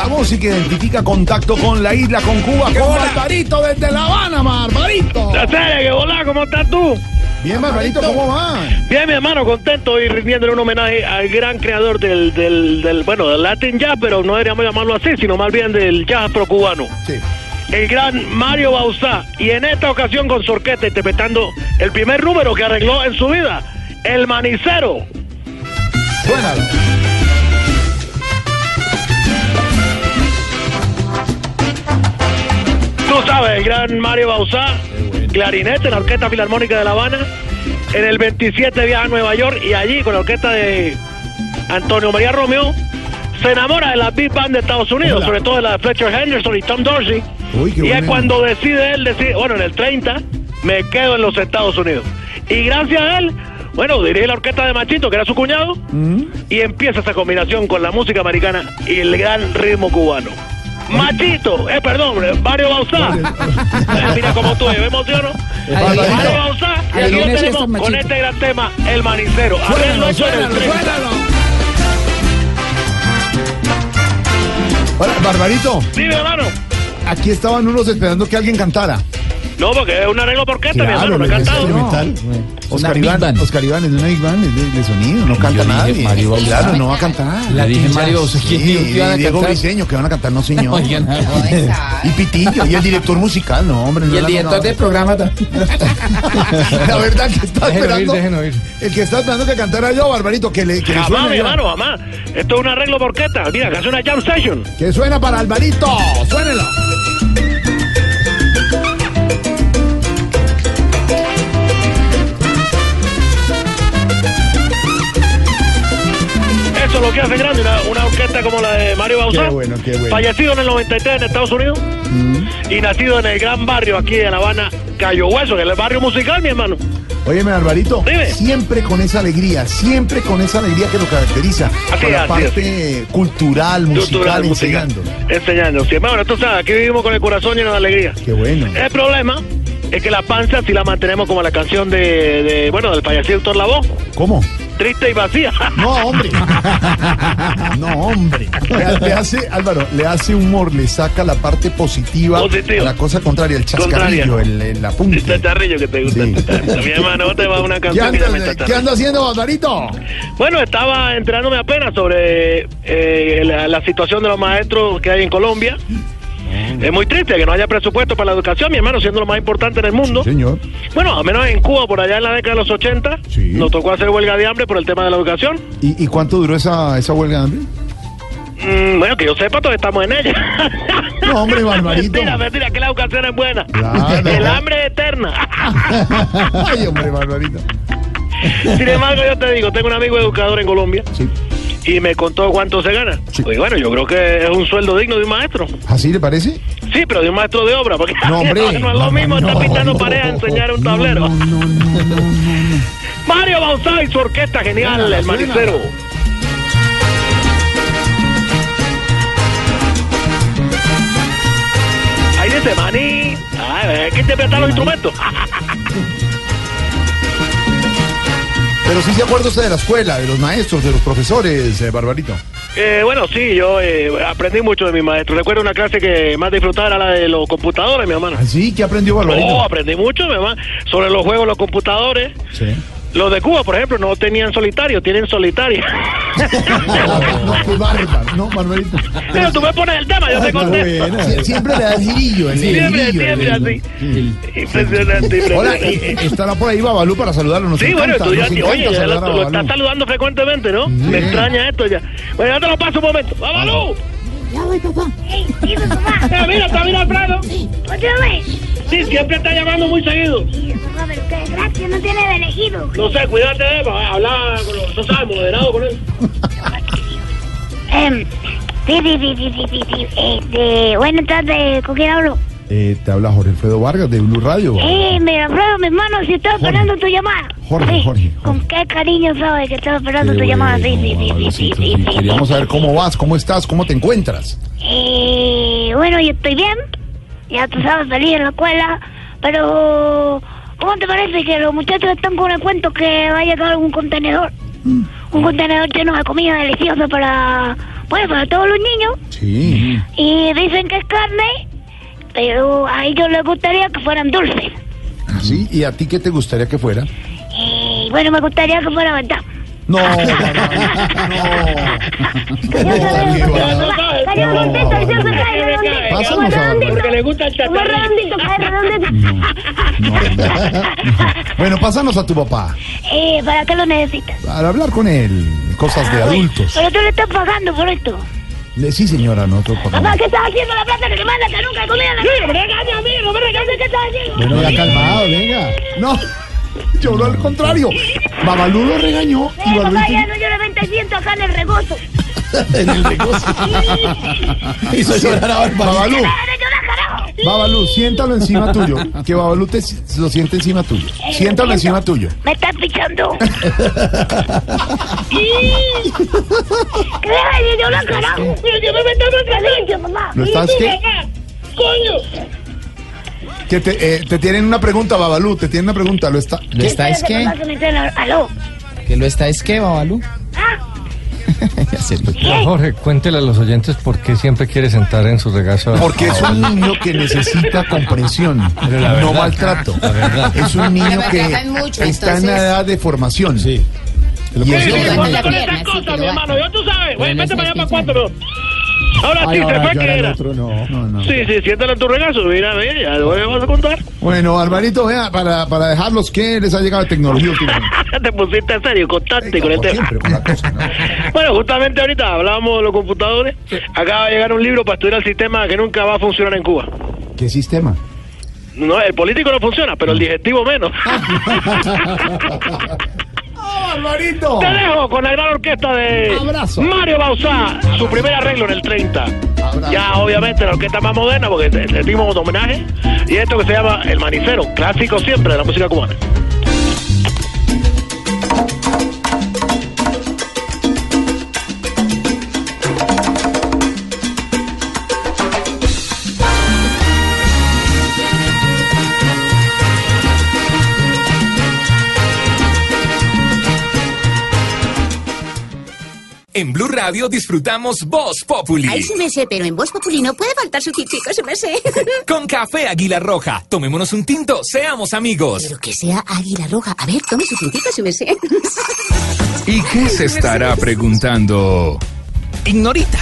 Esta música identifica contacto con la isla, con Cuba, con Barbarito desde La Habana, Barbarito. La serie, que volá, ¿cómo estás tú? Bien, Barbarito, ¿cómo va? Bien, mi hermano, contento y rindiéndole un homenaje al gran creador del, del, del, bueno, del Latin Jazz, pero no deberíamos llamarlo así, sino más bien del jazz pro cubano. Sí. El gran Mario Bauzá, y en esta ocasión con su orquesta interpretando el primer número que arregló en su vida, El Manicero. Suénalo. Tú sabes, el gran Mario Bauzá, clarinete en la Orquesta Filarmónica de La Habana. En el 27 viaja a Nueva York y allí con la orquesta de Antonio María Romeo se enamora de la Big Band de Estados Unidos, Hola. sobre todo de la de Fletcher Henderson y Tom Dorsey. Uy, y es cuando decide él decir, bueno, en el 30 me quedo en los Estados Unidos. Y gracias a él, bueno, dirige la orquesta de Machito, que era su cuñado, y empieza esa combinación con la música americana y el gran ritmo cubano. Machito, eh, perdón, Mario Bauzá. Eh, Mira cómo tú, yo me emociono. Mario Bauzá, y aquí lo tenemos con este gran tema, El Manicero. Suénalo, 30. suénalo. Hola, Barbarito. Dime, hermano. Aquí estaban unos esperando que alguien cantara. No, porque es un arreglo por mi Claro, hermano, no he cantado. Oscar Iván. Oscar Iván es de una Big Band, es de, de sonido, no canta nadie. Mario. Claro, no va a cantar. Le dije Mario ¿quién Sí, dijo que iban a Diego cantar? Briseño, que van a cantar, no señor. Oigan. y Pitillo, y el director musical, no, hombre. no Y el director no. del programa La verdad que está esperando. ir, déjenlo ir. El que está esperando que cantara yo, Barbarito, que le, que Jamás, mi hermano, jamás. Esto es un arreglo por orquesta. Mira, que hace una jam session. Que suena para Alvarito. Suénelo. Eso es lo que hace grande una, una orquesta como la de Mario Bauzá. Qué bueno, qué bueno. Fallecido en el 93 en Estados Unidos y nacido en el gran barrio aquí de La Habana, Cayo Hueso, que es el barrio musical, mi hermano. Óyeme, Alvarito, Dime. siempre con esa alegría, siempre con esa alegría que lo caracteriza. Así con la parte cultural, musical, Cultural, musical. enseñando. Enseñando. Sí, bueno, tú sabes, aquí vivimos con el corazón lleno de alegría. Qué bueno. El problema es que la panza si la mantenemos como la canción de, de, bueno, del fallecido Héctor Lavoe, ¿Cómo? Triste y vacía. No, hombre. No, hombre. Le, le hace, Álvaro, le hace humor, le saca la parte positiva, Positivo. a la cosa contraria, el chascarrillo, Contraria. el, el apunte. El chacharrillo que te gusta. Sí. Mi hermano, te va una ¿Qué canción que se llama anda, Chacharrillo. ¿Qué anda haciendo, Barbarito? Bueno, estaba enterándome apenas sobre eh, la, la situación de los maestros que hay en Colombia. Es muy triste que no haya presupuesto para la educación, mi hermano, siendo lo más importante en el mundo. Señor. Bueno, al menos en Cuba, por allá en la década de los 80, Sí. nos tocó hacer huelga de hambre por el tema de la educación. ¿Y, y cuánto duró esa, esa huelga de hambre? Mm, bueno, que yo sepa, todavía estamos en ella. No, hombre, Barbarito. mentira, mentira, que la educación es buena. Claro. El hambre es eterna. Ay, hombre, Barbarito. Sin embargo, yo te digo, tengo un amigo educador en Colombia. Sí. Y me contó cuánto se gana. Y bueno, yo creo que es un sueldo digno de un maestro. ¿Así le parece? Sí, pero de un maestro de obra, porque No, hombre. no, es lo No, mismo no, estar pintando no, paredes a enseñar un tablero. Mario Bauzá y su orquesta genial, el manicero. Ahí dice maní. Ay, hay que interpretar los instrumentos. Pero sí se acuerda usted de la escuela, de los maestros, de los profesores, eh, Barbarito. Eh, bueno, sí, yo eh, aprendí mucho de mi maestro. Recuerdo una clase que más disfrutaba era la de los computadores, mi hermano. ¿Sí? ¿Qué aprendió Barbarito? No, aprendí mucho, mi hermano, sobre los juegos, los computadores. Sí. Los de Cuba, por ejemplo, no tenían solitario, tienen solitaria. No, qué bárbaro. No, Barbarito. Pero tú me pones el tema, yo te contesto. Sie- Siempre le da el girillo, el Siempre, siempre así. Impresionante, Hola, y estará por ahí Babalú para saludarlo. Nos Sí, bueno, estudiante, encanta oye, ya lo, saludar a lo Babalú. estás saludando frecuentemente, ¿no? Me extraña esto ya. Bueno, ya te lo paso un momento. ¡Babalú! Ya voy, papá. Mira, mira, está bien Alfredo. ¿Otra vez? Sí, siempre está llamando muy seguido. Sí, papá, pero qué desgracia, no tiene de elegido. No sé, cuídate de él, para hablar con los, tú sabes, moderado con él. Em, sí, sí, sí, sí, sí, sí, sí. Este, ¿con quién hablo? Eh, te habla Jorge Alfredo Vargas de Blue Radio. Eh, me Alfredo, mi hermano, si estaba esperando tu llamada. Jorge, Sí, Jorge, Con qué cariño sabes que estaba esperando Qué tu llamada. Sí, sí, bueno, sí, sí, sí, Babalucito, sí, sí. sí. Queríamos saber cómo vas, cómo estás, cómo te encuentras. Eh, bueno, yo estoy bien. Ya tú sabes, salí en la escuela. Pero, ¿cómo te parece que los muchachos están con el cuento que va a llegar un contenedor? Un contenedor lleno de comida deliciosa para, pues, para todos los niños. Sí. Y dicen que es carne, pero a ellos les gustaría que fueran dulces. ¿Sí? ¿Y a ti qué te gustaría que fuera? Y bueno, me gustaría que fuera verdad. No, redondito. Pásanos Como a. Porque le gusta el. Bueno, pásanos a tu papá Eh, ¿para qué lo necesitas? para hablar con él. Cosas de adultos. Pero tú le estás pagando por esto. Sí, señora, nosotros Papá, pagamos. ¿qué estás haciendo la plata que te manda que nunca comida la casa? me regaña a mí, no me regañes, ¿qué estás haciendo? Bueno, ya calmado, venga. No, yo lo al contrario. Babalú lo regañó y Eh, papá, Barbarito... ya no llore 20 ciento acá en el regozo. en el negocio. Hizo llorar a. Babalú, Babalú, siéntalo encima tuyo. Que Babalú te, lo siente encima tuyo. Siéntalo encima tuyo. Me estás pichando. ¿Qué yo la carajo? Pero yo me meto en el mamá. ¿Lo estás qué? Coño. Que te, eh, te tienen una pregunta, Babalú. Te tienen una pregunta. ¿Lo está? ¿Lo está es qué? Que me traen al- Aló. ¿Que lo está es qué, lo- Don Jorge, cuéntele a los oyentes por qué siempre quiere sentar en su regazo. a- Porque es un niño que necesita comprensión, la no verdad, maltrato. verdad. Es un niño que mucho, está en la edad de formación. Sí. Sí, Pero sí, levanta con sí, cosas, que mi lo hermano, ya tú sabes. Bueno, vete para allá para cuatro. Ahora sí, se fue que era. no, no, no. Sí, sí, siéntalo en tu regazo. Mira, mira, ya lo vamos a contar. Bueno, Alvarito, vea, para, para dejarlos, ¿qué les ha llegado de tecnología últimamente? Te pusiste en serio, constante con tema. siempre, con la cosa, ¿no? Bueno, justamente ahorita hablábamos de los computadores. Acaba de llegar un libro para estudiar el sistema que nunca va a funcionar en Cuba. ¿Qué sistema? No, el político no funciona, pero el digestivo menos. Alvarito! Te dejo con la gran orquesta de Abrazo. Mario Bauzá, su primer arreglo en el 30. Ya obviamente la orquesta más moderna porque le dimos un homenaje. Y esto que se llama El Manicero, clásico siempre de la música cubana. En Blue Radio disfrutamos Voz Populi. Ay, sí me sé, pero en Voz Populi no puede faltar su tintico, sí me sé. Con café Águila Roja. Tomémonos un tinto, seamos amigos. Pero que sea águila roja. A ver, tome su tintico, sí me sé. ¿Y qué se estará preguntando? Ignorita.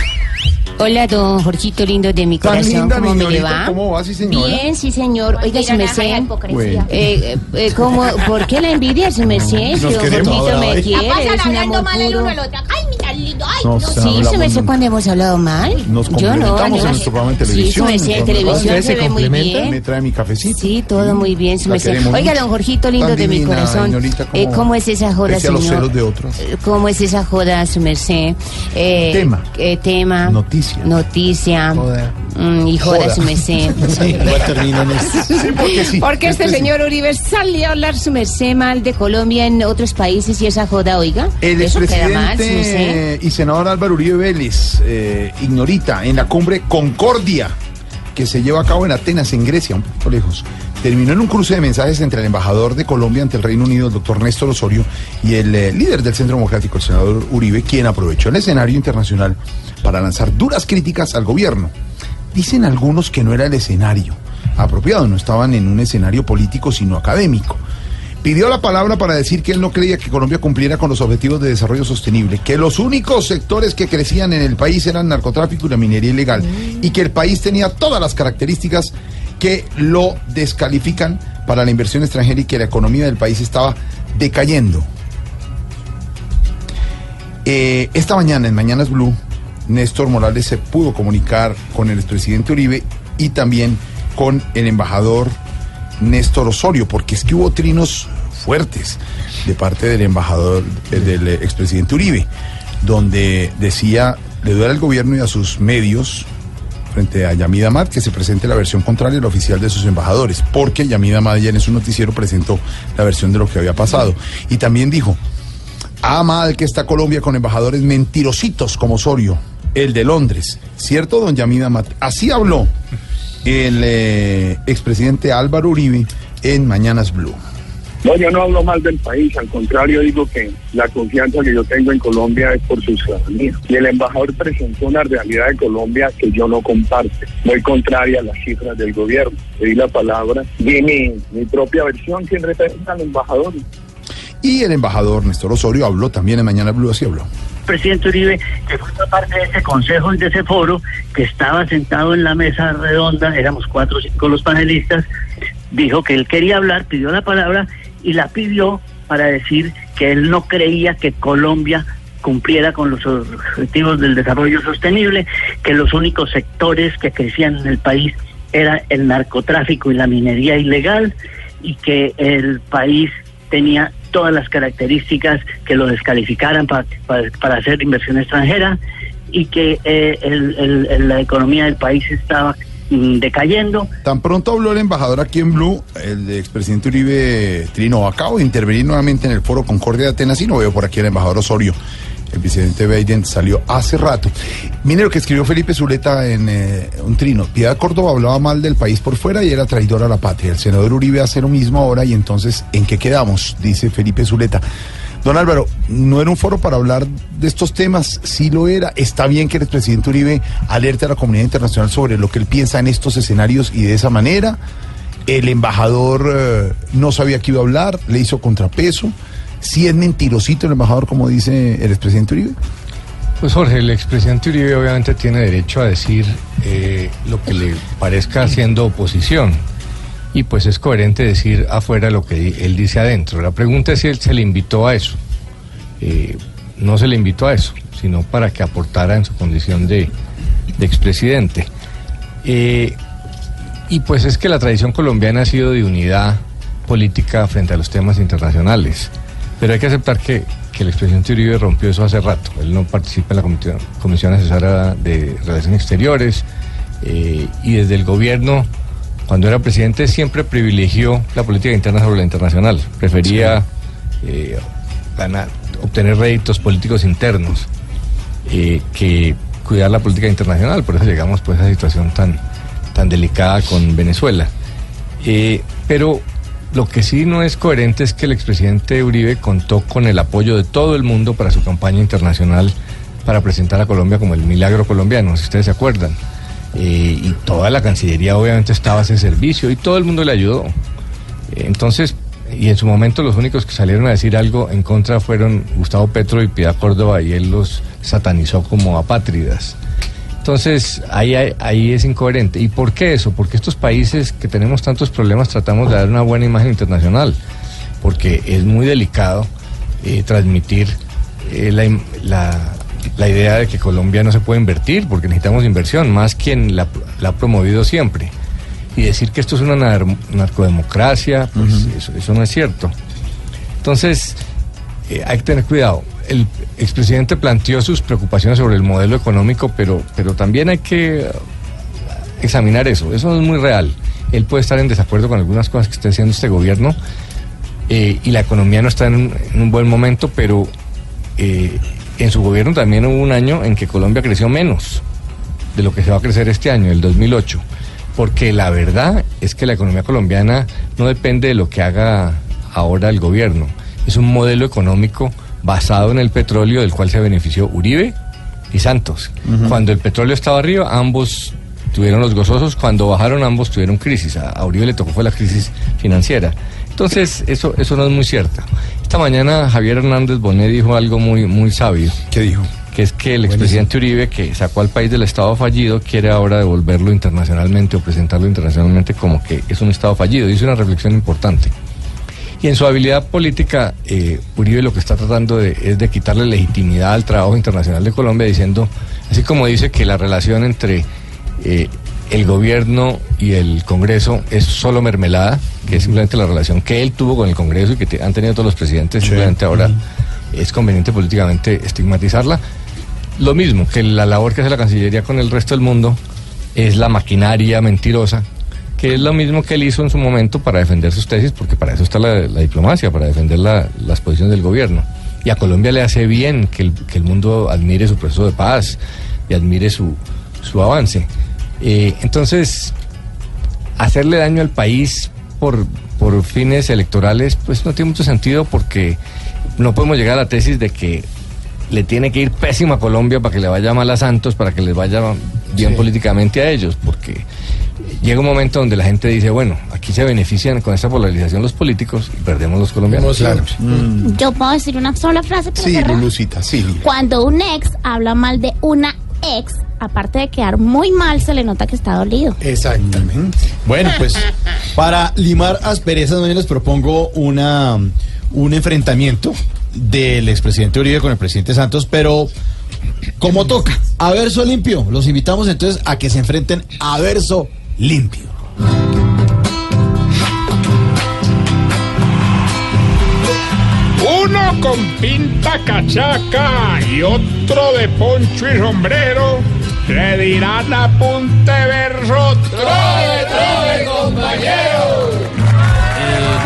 Hola, don Jorgito lindo de mi corazón. linda, ¿Cómo mi me le va? ¿cómo va, sí, señora? Bien, sí, señor. Oiga, si me sé. Bueno. Eh, eh, ¿cómo, ¿Por qué la envidia, si me sé? Don Jorgito me ¿eh? quiere, Pasan es un hablando mal el uno al otro. Ay, mira, lindo. Ay, No, no, se Sí, su merced nunca. cuando hemos hablado mal. Nos Yo no. complementamos no. en nuestro programa de Sí, televisión. su merced, en en televisión ¿Ustedes se se ve muy bien. Me trae mi cafecito. Sí, todo muy bien, merced. queremos Oiga, don Jorgito lindo de mi corazón. señorita, Eh, ¿Cómo es esa joda, señor? celos de otros. Eh, ¿Cómo es esa joda, su merced? Eh, Tema. eh, tema. Noticia. Noticia. Mm, y joda, su merced. Sí. Sí, porque sí. Porque este Este sí. señor Uribe salió a hablar su merced mal de Colombia en otros países y esa joda, oiga. El Eso expresidente y senador Álvaro Uribe Vélez eh, ignorita en la cumbre Concordia que se lleva a cabo en Atenas, en Grecia, un poquito lejos. Terminó en un cruce de mensajes entre el embajador de Colombia ante el Reino Unido, el doctor Néstor Osorio, y el eh, líder del Centro Democrático, el senador Uribe, quien aprovechó el escenario internacional para lanzar duras críticas al gobierno. Dicen algunos que no era el escenario apropiado, no estaban en un escenario político, sino académico. Pidió la palabra para decir que él no creía que Colombia cumpliera con los objetivos de desarrollo sostenible, que los únicos sectores que crecían en el país eran narcotráfico y la minería ilegal, y que el país tenía todas las características que lo descalifican para la inversión extranjera y que la economía del país estaba decayendo. Eh, esta mañana, en Mañanas Blue, Néstor Morales se pudo comunicar con el expresidente Uribe y también con el embajador Néstor Osorio, porque es que hubo trinos fuertes de parte del embajador, eh, del eh, expresidente Uribe, donde decía, le duele al gobierno y a sus medios frente a Yamid Amad que se presente la versión contraria a la oficial de sus embajadores, porque Yamid Amad ya en su noticiero presentó la versión de lo que había pasado. Y también dijo, Ah, mal que está Colombia con embajadores mentirositos como Osorio, el de Londres. ¿Cierto, don Yamid Amat? Así habló el eh, expresidente Álvaro Uribe en Mañanas Blue. No, yo no hablo mal del país, al contrario digo que la confianza que yo tengo en Colombia es por su ciudadanía. Y el embajador presentó una realidad de Colombia que yo no comparto, muy contraria a las cifras del gobierno. Le di la palabra, di mi, mi propia versión, quien representa al embajador. Y el embajador Néstor Osorio habló también en Mañanas Blue, así habló. presidente Uribe, que fue parte de ese consejo y de ese foro, que estaba sentado en la mesa redonda, éramos cuatro o cinco los panelistas, dijo que él quería hablar, pidió la palabra y la pidió para decir que él no creía que Colombia cumpliera con los objetivos del desarrollo sostenible, que los únicos sectores que crecían en el país era el narcotráfico y la minería ilegal y que el país tenía todas las características que lo descalificaran para, para, hacer inversión extranjera y que eh, el- el- el- la economía del país estaba mm, decayendo. Tan pronto habló el embajador aquí en Blue, el expresidente Uribe Trino, acabo de intervenir nuevamente en el foro Concordia de Atenas y no veo por aquí al embajador Osorio. El presidente Biden salió hace rato. Mire lo que escribió Felipe Zuleta en eh, un trino. Piedad Córdoba hablaba mal del país por fuera y era traidor a la patria. El senador Uribe hace lo mismo ahora y entonces, ¿en qué quedamos? Dice Felipe Zuleta. Don Álvaro, no era un foro para hablar de estos temas, sí lo era. Está bien que el presidente Uribe alerte a la comunidad internacional sobre lo que él piensa en estos escenarios y de esa manera. El embajador eh, no sabía que iba a hablar, le hizo contrapeso. Si es mentirosito el embajador, como dice el expresidente Uribe. Pues Jorge, el expresidente Uribe obviamente tiene derecho a decir eh, lo que le parezca siendo oposición. Y pues es coherente decir afuera lo que él dice adentro. La pregunta es si él se le invitó a eso. Eh, no se le invitó a eso, sino para que aportara en su condición de, de expresidente. Eh, y pues es que la tradición colombiana ha sido de unidad política frente a los temas internacionales. Pero hay que aceptar que, que el expresidente Uribe rompió eso hace rato. Él no participa en la comisión, comisión asesora de Relaciones Exteriores eh, y desde el gobierno, cuando era presidente, siempre privilegió la política interna sobre la internacional. Prefería eh, ganar, obtener réditos políticos internos eh, que cuidar la política internacional. Por eso llegamos pues, a esa situación tan, tan delicada con Venezuela. Pero lo que sí no es coherente es que el expresidente Uribe contó con el apoyo de todo el mundo para su campaña internacional para presentar a Colombia como el milagro colombiano, si ustedes se acuerdan. Eh, y toda la Cancillería obviamente estaba a ese servicio y todo el mundo le ayudó. Eh, entonces, y en su momento los únicos que salieron a decir algo en contra fueron Gustavo Petro y Piedad Córdoba y él los satanizó como apátridas. Entonces, ahí, ahí es incoherente. ¿Y por qué eso? Porque estos países que tenemos tantos problemas tratamos de dar una buena imagen internacional, porque es muy delicado eh, transmitir eh, la, la la idea de que Colombia no se puede invertir porque necesitamos inversión, más quien la, la ha promovido siempre. Y decir que esto es una nar- narcodemocracia, pues eso, eso no es cierto. Entonces, eh, hay que tener cuidado. El expresidente planteó sus preocupaciones sobre el modelo económico, pero, pero también hay que eh, examinar eso. Eso es muy real. Él puede estar en desacuerdo con algunas cosas que está haciendo este gobierno eh, y la economía no está en un, en un buen momento, pero en su gobierno también hubo un año en que Colombia creció menos de lo que se va a crecer este año, el 2008. Porque la verdad es que la economía colombiana no depende de lo que haga ahora el gobierno. Es un modelo económico basado en el petróleo del cual se benefició Uribe y Santos. Cuando el petróleo estaba arriba, ambos tuvieron los gozosos. Cuando bajaron, ambos tuvieron crisis. A, a Uribe le tocó fue la crisis financiera. Entonces, eso, eso no es muy cierto. Esta mañana Javier Hernández Bonet dijo algo muy, muy sabio. ¿Qué dijo? Que es que el expresidente Uribe, que sacó al país del Estado fallido, quiere ahora devolverlo internacionalmente o presentarlo internacionalmente como que es un Estado fallido. Dice una reflexión importante. Y en su habilidad política, eh, Uribe lo que está tratando de, es de quitarle legitimidad al trabajo internacional de Colombia, diciendo, así como dice que la relación entre eh, el gobierno y el Congreso es solo mermelada, que es simplemente la relación que él tuvo con el Congreso y que te- han tenido todos los presidentes, simplemente ahora es conveniente políticamente estigmatizarla. Lo mismo que la labor que hace la Cancillería con el resto del mundo es la maquinaria mentirosa, que es lo mismo que él hizo en su momento para defender sus tesis, porque para eso está la, diplomacia, para defender la- las posiciones del gobierno. Y a Colombia le hace bien que el, que el mundo admire su proceso de paz y admire su, su avance. Eh, entonces, hacerle daño al país por, por fines electorales, pues no tiene mucho sentido porque no podemos llegar a la tesis de que le tiene que ir pésimo a Colombia para que le vaya mal a Santos, para que les vaya bien Sí. políticamente a ellos, porque llega un momento donde la gente dice, bueno, aquí se benefician con esta polarización los políticos y perdemos los colombianos. Claro. Yo puedo decir una sola frase para Sí, cerrar? Lulucita, sí. Cuando un ex habla mal de una ex, aparte de quedar muy mal, se le nota que está dolido. Exactamente. Bueno, pues para limar asperezas, les propongo una, un enfrentamiento del expresidente Uribe con el presidente Santos, pero como toca, a verso limpio. Los invitamos entonces a que se enfrenten a verso limpio. Uno con pinta cachaca y otro de poncho y sombrero le dirán a punte verso. ¡Trove, trove, compañero!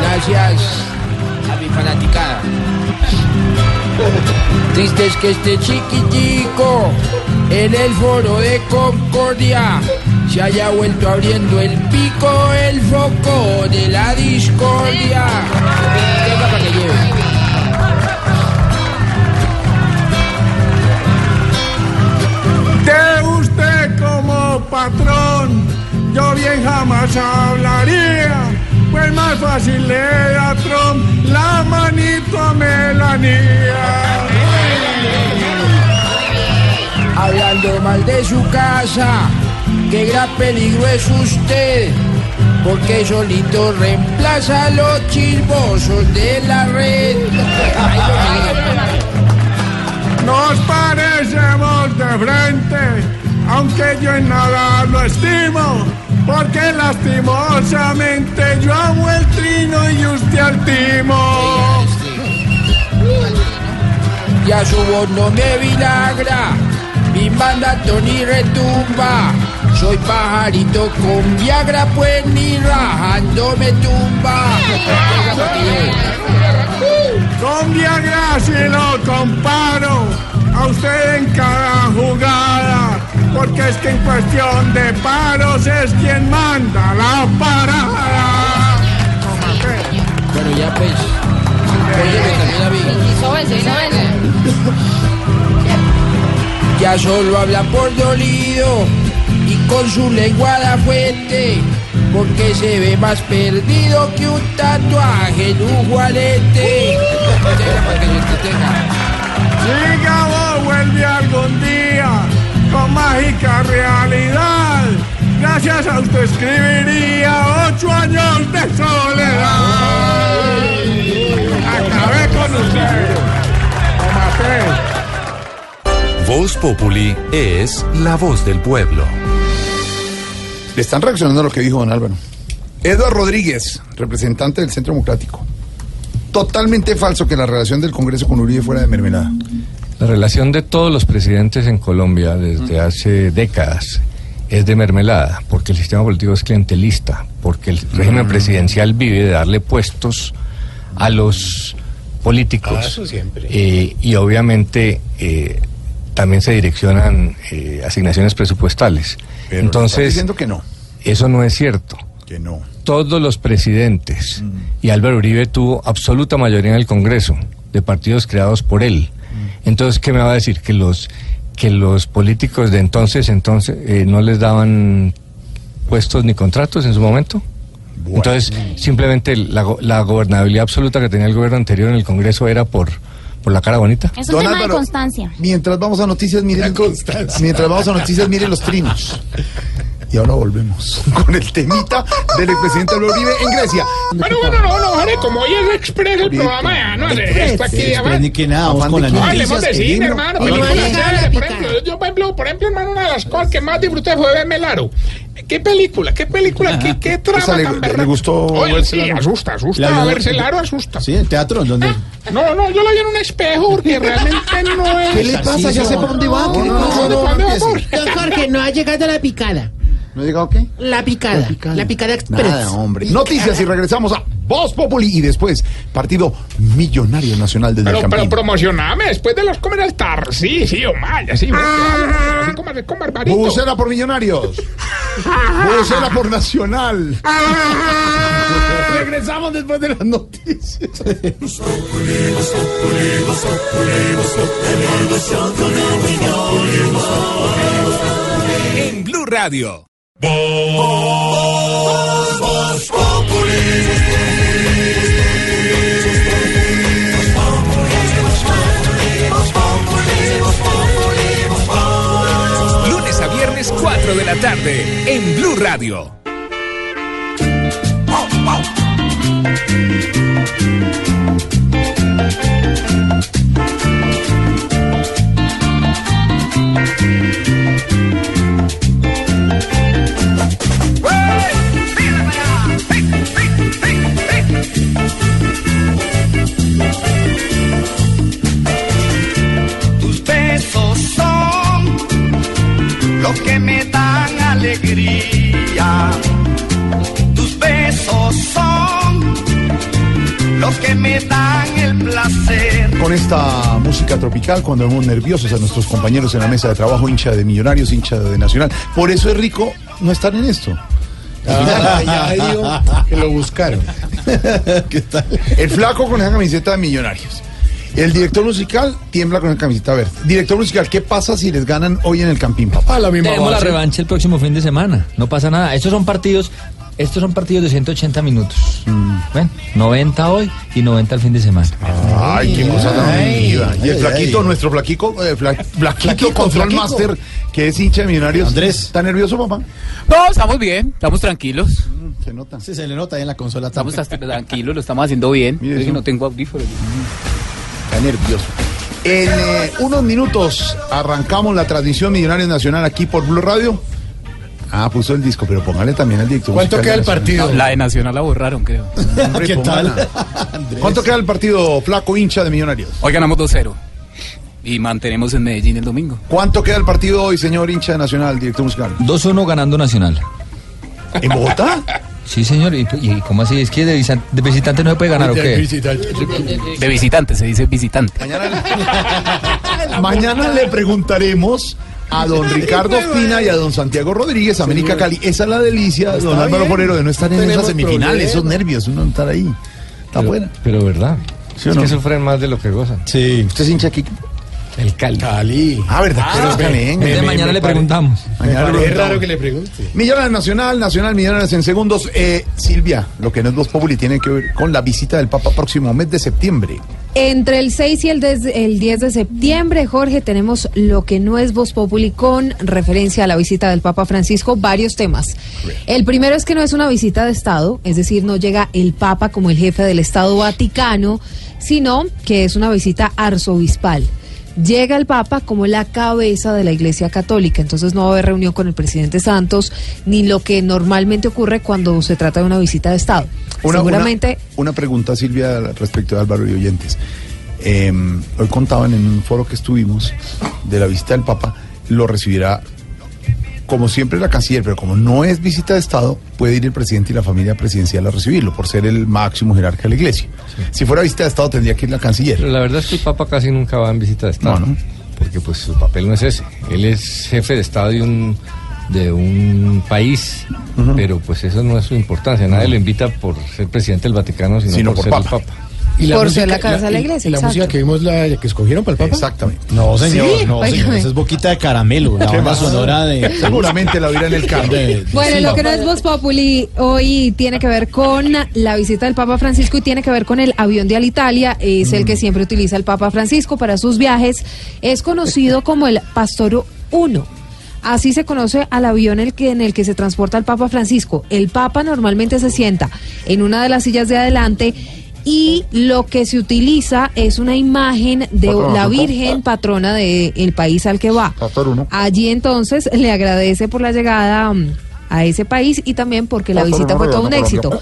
gracias a mi fanaticada. Triste es que este chiquitico en el foro de Concordia se haya vuelto abriendo el pico, el foco de la discordia. De usted como patrón, yo bien jamás hablaría. Pues más fácil le da Trump la manito a Melanía. Hablando mal de su casa, qué gran peligro es usted. Porque solito reemplaza a los chismosos de la red. Nos parecemos de frente, aunque yo en nada lo estimo, porque lastimosamente yo amo el trino y usted al timo. Ya su voz no me vinagra, mi mandato ni retumba. Soy pajarito con Viagra, pues ni rajando me tumba. Con Viagra si lo comparo a usted en cada jugada, porque es que en cuestión de paros es quien manda la parada. Bueno, ya pues. Ya solo habla por dolido y con su lengua da fuente, porque se ve más perdido que un tatuaje en un juanete. Tenga, para que yo te tenga. Si Gabo vuelve algún día con mágica realidad, gracias a usted escribiría ocho años de soledad. Acabé con usted. Lo maté. Voz Populi es la voz del pueblo. Le están reaccionando a lo que dijo don Álvaro. Eduardo Rodríguez, representante del Centro Democrático. Totalmente falso que la relación del Congreso con Uribe fuera de mermelada. La relación de todos los presidentes en Colombia desde hace décadas es de mermelada, porque el sistema político es clientelista, porque el régimen Mm. presidencial vive de darle puestos a los políticos. Ah, eso siempre. Eh, y obviamente eh, también se direccionan eh, asignaciones presupuestales. Pero Entonces, diciendo que no. eso no es cierto. Que no. Todos los presidentes, y Álvaro Uribe tuvo absoluta mayoría en el Congreso, de partidos creados por él. Entonces, ¿qué me va a decir? Que los, que los políticos de entonces, entonces eh, no les daban puestos ni contratos en su momento. Entonces, simplemente la, la gobernabilidad absoluta que tenía el gobierno anterior en el Congreso era por, por la cara bonita. Es un Don tema Álvaro, de constancia. Mientras vamos a noticias, miren. Mientras vamos a noticias, miren los trinos. Y ahora volvemos con el temita del expresidente Uribe en Grecia. Bueno, bueno, no, no, Jorge, como hoy es Express el programa, ya no sé, esto aquí, Express, ni que nada, vamos con las No, hablemos de noticias, cine, el hermano, por ejemplo, yo, por ejemplo, por ejemplo, hermano, una de las cosas que más disfruté fue verme el aro. ¿Qué película? ¿Qué película? ¿Qué, qué trama le- tan le berraca? gustó Oye, sí, asusta, asusta, La vio- verse el aro asusta. Sí, en teatro, donde No, no, yo la vi en un espejo porque realmente no es... ¿Qué le pasa? Ya sé para dónde va. ¿Qué le pasa? ¿Para dónde va, amor? Don Jorge, no ha llegado la picada. ¿No ha llegado qué? La picada. La picada, express. Nada, hombre. Noticias y regresamos a Voz Populi y después Partido Millonario Nacional desde Pero, el pero promocioname después de los comerciales tar. Sí, sí, o sí. Así como, como barbarito. Bucera por Millonarios. Bucera por Nacional. Regresamos después de las noticias. En Blue Radio. Lunes a viernes 4 de la tarde en Blue Radio. Tropical, cuando vemos nerviosos a nuestros compañeros en la mesa de trabajo, hincha de Millonarios, hincha de Nacional. Por eso es rico no estar en esto. Ah, ya digo que lo buscaron. ¿Qué tal? El flaco con esa camiseta de Millonarios. El director musical tiembla con la camiseta verde. Director musical, ¿qué pasa si les ganan hoy en el Campín, papá? la misma Tenemos la revancha el próximo fin de semana. No pasa nada. Estos son partidos, estos son partidos de 180 minutos. Ven, 90 hoy y 90 el fin de semana. Ay, qué cosa tan viva. Y el flaquito, ay. nuestro flaquico, eh, fla- flaquito Flaquico, Control flaquico. Master, que es hincha de Millonarios. Andrés. ¿Está nervioso, papá? No, estamos bien, estamos tranquilos. Se nota. Sí, se le nota ahí en la consola. Estamos tranquilos, lo estamos haciendo bien. Mire Es que no tengo audífonos. Está nervioso. En eh, unos minutos arrancamos la transmisión Millonarios Nacional aquí por Blue Radio. Ah, puso el disco, pero póngale también al director. ¿Cuánto queda el partido? La de Nacional la borraron, creo. ¿Qué tal? ¿Cuánto queda el partido flaco hincha de Millonarios? Hoy ganamos 2-0. Y mantenemos en Medellín el domingo. ¿Cuánto queda el partido hoy, señor hincha de Nacional, director musical? 2-1 ganando Nacional. ¿En Bogotá? Sí, señor. ¿Y, y cómo así? ¿Es que de, visa- de visitante no se puede ganar o qué? De visitante, se dice visitante. Mañana le preguntaremos a don Ricardo Espina y a don Santiago Rodríguez, América Cali. Esa es la delicia, don Álvaro. Forero, de no estar en tenemos semifinales, esos nervios, uno no estar ahí. Está Pero, buena. pero verdad. ¿Sí o es no? que sufren más de lo que gozan. Sí. ¿Usted es hincha aquí? El Cali. Cali. Ah, ¿verdad? que eres calengue? Desde mañana le preguntamos. Mañana le Es preguntamos. raro que le pregunte. Millonarios Nacional, Nacional, Millonarios en segundos. Eh, Silvia, lo que no es Voz Populi tiene que ver con la visita del Papa próximo mes de septiembre. Entre el 6 y el 10, el 10 de septiembre, Jorge, tenemos lo que no es Voz Populi con referencia a la visita del Papa Francisco, varios temas. El primero es que no es una visita de Estado, es decir, no llega el Papa como el jefe del Estado Vaticano, sino que es una visita arzobispal. Llega el Papa como la cabeza de la Iglesia Católica. Entonces no va a haber reunión con el presidente Santos, ni lo que normalmente ocurre cuando se trata de una visita de Estado. Una, Seguramente... Una, una pregunta, Silvia, respecto de Álvaro y oyentes. Eh, hoy contaban en un foro que estuvimos de la visita del Papa, lo recibirá como siempre la canciller, pero como no es visita de Estado, puede ir el presidente y la familia presidencial a recibirlo, por ser el máximo jerarca de la iglesia. Si fuera visita de Estado, tendría que ir la canciller. Pero la verdad es que el Papa casi nunca va en visita de Estado. No, no. Porque pues su papel no es ese. Él es jefe de Estado de un, de un país, pero pues eso no es su importancia. Nadie lo invita por ser presidente del Vaticano, sino, Sino por, por ser Papa. el Papa. ¿Y Por ser la cabeza de la iglesia, y la música que vimos, la que escogieron para el Papa? Exactamente. No, señor, Sí, no, señor. óigame. Esa es boquita de caramelo, la ¿Qué banda más? sonora de. Seguramente la oirá en el carro. de- de Bueno, lo que no es Voz Populi hoy tiene que ver con la visita del Papa Francisco y tiene que ver con el avión de Alitalia. Es el que siempre utiliza el Papa Francisco para sus viajes. Es conocido como el Pastoro 1. Así se conoce al avión el que, en el que se transporta el Papa Francisco. El Papa normalmente se sienta en una de las sillas de adelante y lo que se utiliza es una imagen de Patrona, la. Virgen patrona del país al que va. Allí entonces le agradece por la llegada mm, a ese país y también porque la visita fue todo un éxito.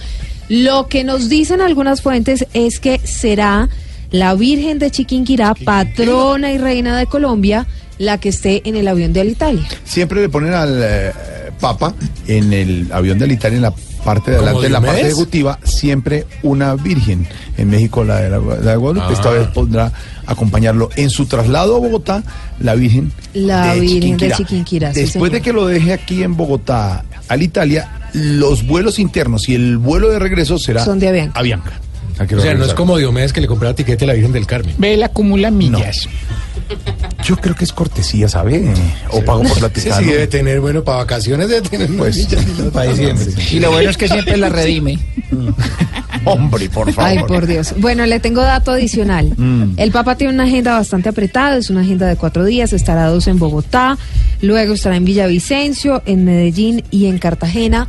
Lo que nos dicen algunas fuentes es que será la Virgen de Chiquinquirá, patrona y reina de Colombia, la que esté en el avión de Alitalia. Siempre le ponen al eh, Papa en el avión de Alitalia, en la parte de ¿Como adelante, la parte ejecutiva, siempre una virgen. En México la de, la, la de Guadalupe, Ah. esta vez podrá acompañarlo. En su traslado a Bogotá, la virgen La de Virgen de Chiquinquirá. Sí, Después de que lo deje aquí en Bogotá, al Italia, los vuelos internos y el vuelo de regreso será Son de Avianca. Avianca. Que O sea, no es como Diomedes que le compraba tiquete a la Virgen del Carmen. Ve, él acumula millas. Yo creo que es cortesía, ¿sabe? O pago por la Sí, sí, debe tener, bueno, para vacaciones debe tener Pues, millas y las- para diciembre. Y lo bueno es que siempre la redime. Hombre, por favor. Ay, por Dios. Bueno, le tengo dato adicional. Mm. El Papa tiene una agenda bastante apretada, es una agenda de cuatro días, estará dos en Bogotá, luego estará en Villavicencio, en Medellín y en Cartagena,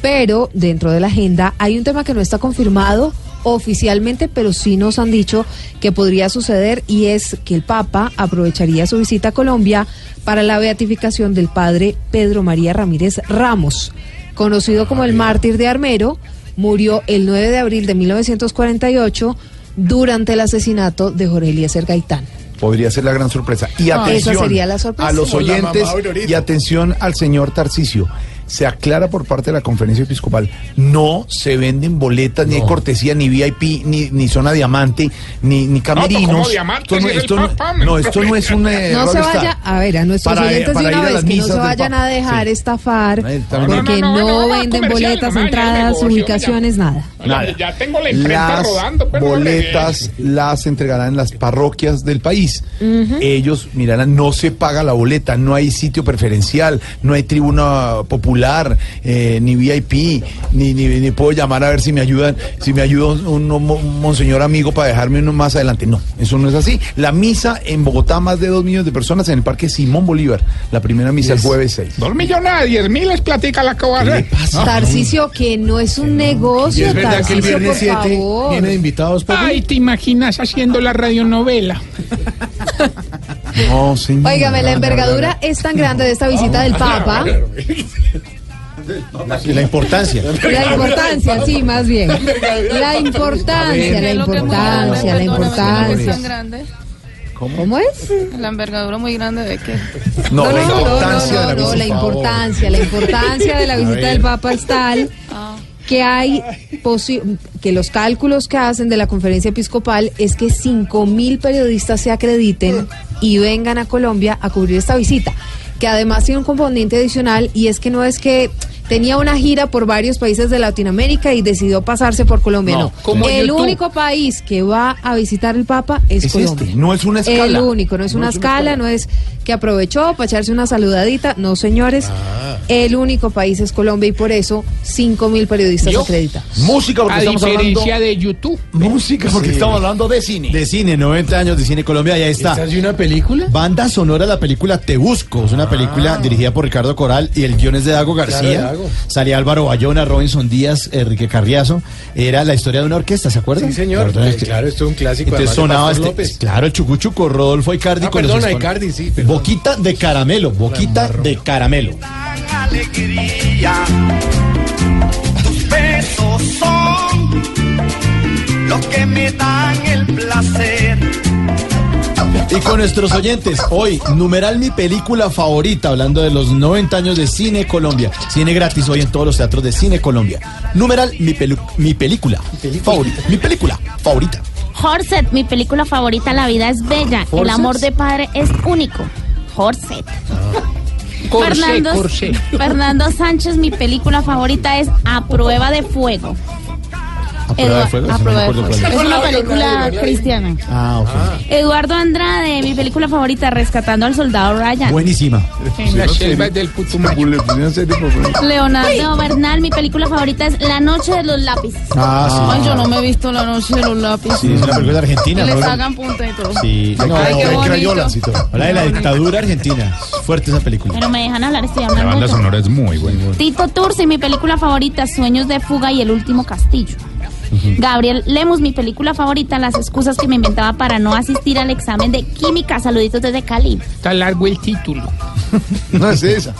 pero dentro de la agenda hay un tema que no está confirmado oficialmente, pero sí nos han dicho que podría suceder y es que el Papa aprovecharía su visita a Colombia para la beatificación del padre Pedro María Ramírez Ramos, conocido como el mártir de Armero, murió el 9 de abril de 1948 durante el asesinato de Jorge Eliezer Gaitán. Podría ser la gran sorpresa. Y Ah, atención esa sería la sorpresa. a los oyentes y atención al señor Tarcisio. Se aclara por parte de la conferencia episcopal, no se venden boletas, ni hay cortesía, ni VIP, ni, ni zona diamante, ni, ni camerinos. no, el esto no- no, esto no es un eh, No se vaya, a ver, a nuestros Para- oyentes de una vez que no se vayan a dejar Sí. estafar porque No, no, no, no, no, no, venden boletas, entradas, negocio, ubicaciones, nada. Nada. Ya tengo la imprenta las rodando, pero no le- boletas las entregarán en las parroquias del país. Ellos mirarán, no se paga la boleta, no hay sitio preferencial, no hay tribuna popular, eh, ni VIP, ni, ni, ni puedo llamar a ver si me ayudan, si me ayuda un, un- un monseñor amigo para dejarme uno más adelante. No, eso no es así. La misa en Bogotá, más de dos millones de personas en el Parque Simón Bolívar, la primera misa el jueves 6. Dos millones a diez mil les platica la que va a hacer. Tarcicio, que no es un negocio, es verdad que el Tarcisio, viernes por 7 favor. viene de invitados. Ay, te imaginas haciendo la radionovela. No, señor. Óigame, la envergadura es tan grande de esta visita del Papa. Y la importancia. La importancia, sí, más bien. La importancia, la importancia, la importancia. grande? ¿Cómo es? La envergadura muy grande de que. No, la no, importancia no, no, la importancia, la importancia de la visita del Papa es tal que hay que los cálculos que hacen de la conferencia episcopal es que 5 mil periodistas se acrediten y vengan a Colombia a cubrir esta visita, que además tiene un componente adicional y es que no es que tenía una gira por varios países de Latinoamérica y decidió pasarse por Colombia, No, no. como el YouTube. único país que va a visitar el Papa es, Es Colombia. este, no es una escala. El único, no es No una es una escala, escala. no es que aprovechó para echarse una saludadita, no señores. El único país es Colombia y por eso 5 mil periodistas ¿Yo? acreditados. Música porque A estamos hablando. diferencia de YouTube. Música porque Sí. estamos hablando de cine. De cine, 90 años de cine Colombia, y ahí está. ¿Esta es de una película? Banda sonora de la película Te Busco. Es una película dirigida por Ricardo Coral y el guion es de Dago Claro, Salía Álvaro Bayona, Robinson Díaz, Enrique Carriazo. Era la historia de una orquesta, ¿se acuerdan? Sí, señor. Que- claro, esto es un clásico. Entonces sonaba este, López. claro, el chucuchuco, Rodolfo Icardi Ah, con perdona, los Icardi, sí, perdón. Boquita de caramelo, boquita de caramelo. alegría. Tus besos son lo que me dan el placer. Y con nuestros oyentes, hoy, numeral mi película favorita, hablando de los 90 años de Cine Colombia. Cine gratis hoy en todos los teatros de Cine Colombia. Numeral mi, pelu- mi película favorita. Mi película favorita. Horset, mi película favorita, La vida es bella. El amor de padre es único. Horset. Corsé, Fernando, corsé. Fernando Sánchez, mi película favorita es A Prueba de Fuego. ¿A prueba de Edu- fuego? A Eso no Prueba me de acuerdo Fuego. cuál es. Una película cristiana. Ah, ok. Eduardo Andrade, mi película favorita, Rescatando al Soldado Ryan. Buenísima. Del. Leonardo Bernal, mi película favorita es La Noche de los Lápices. Ah, sí. Ay, yo no me he visto La Noche de los Lápices. Sí, es una película de Argentina, les hagan punta y todo. Sí, no, Ay, qué de bonito. crayolas y todo. Habla de la dictadura argentina. Fuerte esa película. Pero me dejan hablar, estoy hablando. yo. es muy buena. Tito Tursi, mi película favorita, Sueños de Fuga y El Último Castillo. Gabriel Lemus, mi película favorita, Las excusas que me inventaba para no asistir al examen de química. Saluditos desde Cali. Está largo el título. No es esa.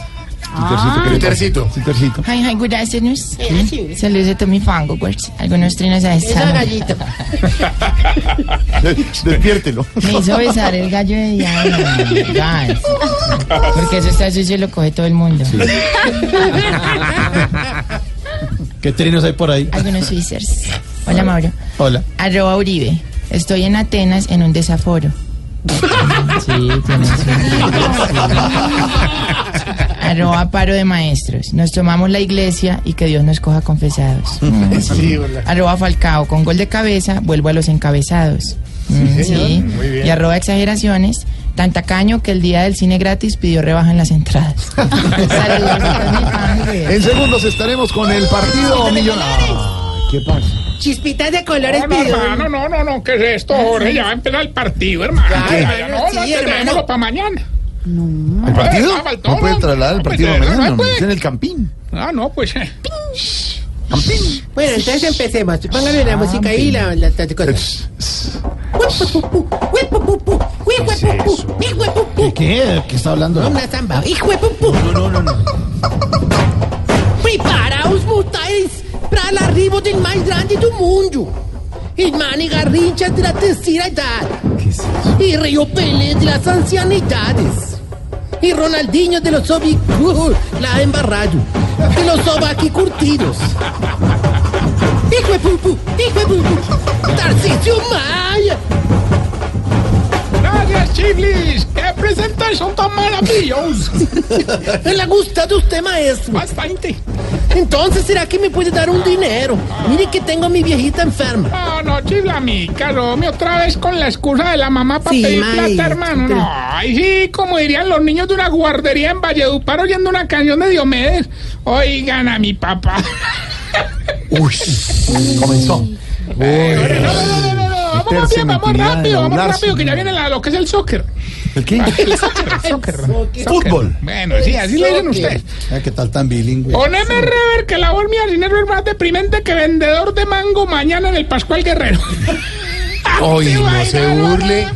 Ah. Tercito. Tercito. Hi, hi, good afternoon. Saludos a Tommy Fango, pues. Algunos trinos a esta. gallito. Despiértelo. Me hizo besar el gallo de Diana. Porque eso está sucio y lo coge todo el mundo. ¿Qué trinos hay por ahí? Algunos Swizzers. Hola, Mauro. Hola. Arroba Uribe. Estoy en Atenas en un desaforo. Sí, tienes Arroba paro de maestros. Nos tomamos la iglesia y que Dios nos coja confesados. Mm, Sí. Arroba Falcao, con gol de cabeza, vuelvo a los encabezados. Mm, señor. sí. Muy bien. Y arroba exageraciones, tan tacaño que el día del cine gratis pidió rebaja en las entradas. A. En segundos estaremos con el partido millonario. ¿Qué pasa? Chispitas de colores No, pidió. hermano, no, no, no, ¿qué es esto, Jorge? Ya va a empezar el partido, hermano. Ya, no, no, Sí, no, hermano. para mañana. ¿El partido? Ah, No puede no. trasladar el No, pues, partido eh, no, mañana. no puede. Es en el Campín. Ah, no, pues. eh. Bueno, entonces empecemos. Póngale la música ahí y la, la, la cosa. ¿Qué? ¿Qué, ¿Qué está hablando? Una. Hijo de pupu. No, no, no. no. Preparaos, mutais, para el arribo del más grande do mundo. El Manny Garrincha de la tercera edad. Y Río Pelé de las ancianidades. Y Ronaldinho de los obi... Uh, la embarrado. De los sobaqui curtidos. Hijo de pupu, hijo de pupu. Tarcisio Maya. Gracias, Chiblis. ¡Qué presentación tan maravillosa! ¿Le ha gustado usted, maestro? Bastante. Entonces, ¿será que me puede dar un dinero? Mire que tengo a mi viejita enferma. No, no, chiflamica, Romy, otra vez con la excusa de la mamá para Sí, pedir maestro, plata, hermano. pero- No, ay, sí, como dirían los niños de una guardería en Valledupar oyendo una canción de Diomedes. Oigan a mi papá. Uy, comenzó. Eh, no, no, no, no, Vamos rápido, vamos rápido, vamos rápido, que ya viene la- lo que es el soccer. ¿El qué? El soccer, soccer. Fútbol. Bueno, sí, así le dicen ustedes. Ah, ¿Qué tal tan bilingüe? Poneme rever que la voz mía dinero es más deprimente que vendedor de mango mañana en el Pascual Guerrero. Ay, Qué no se burle.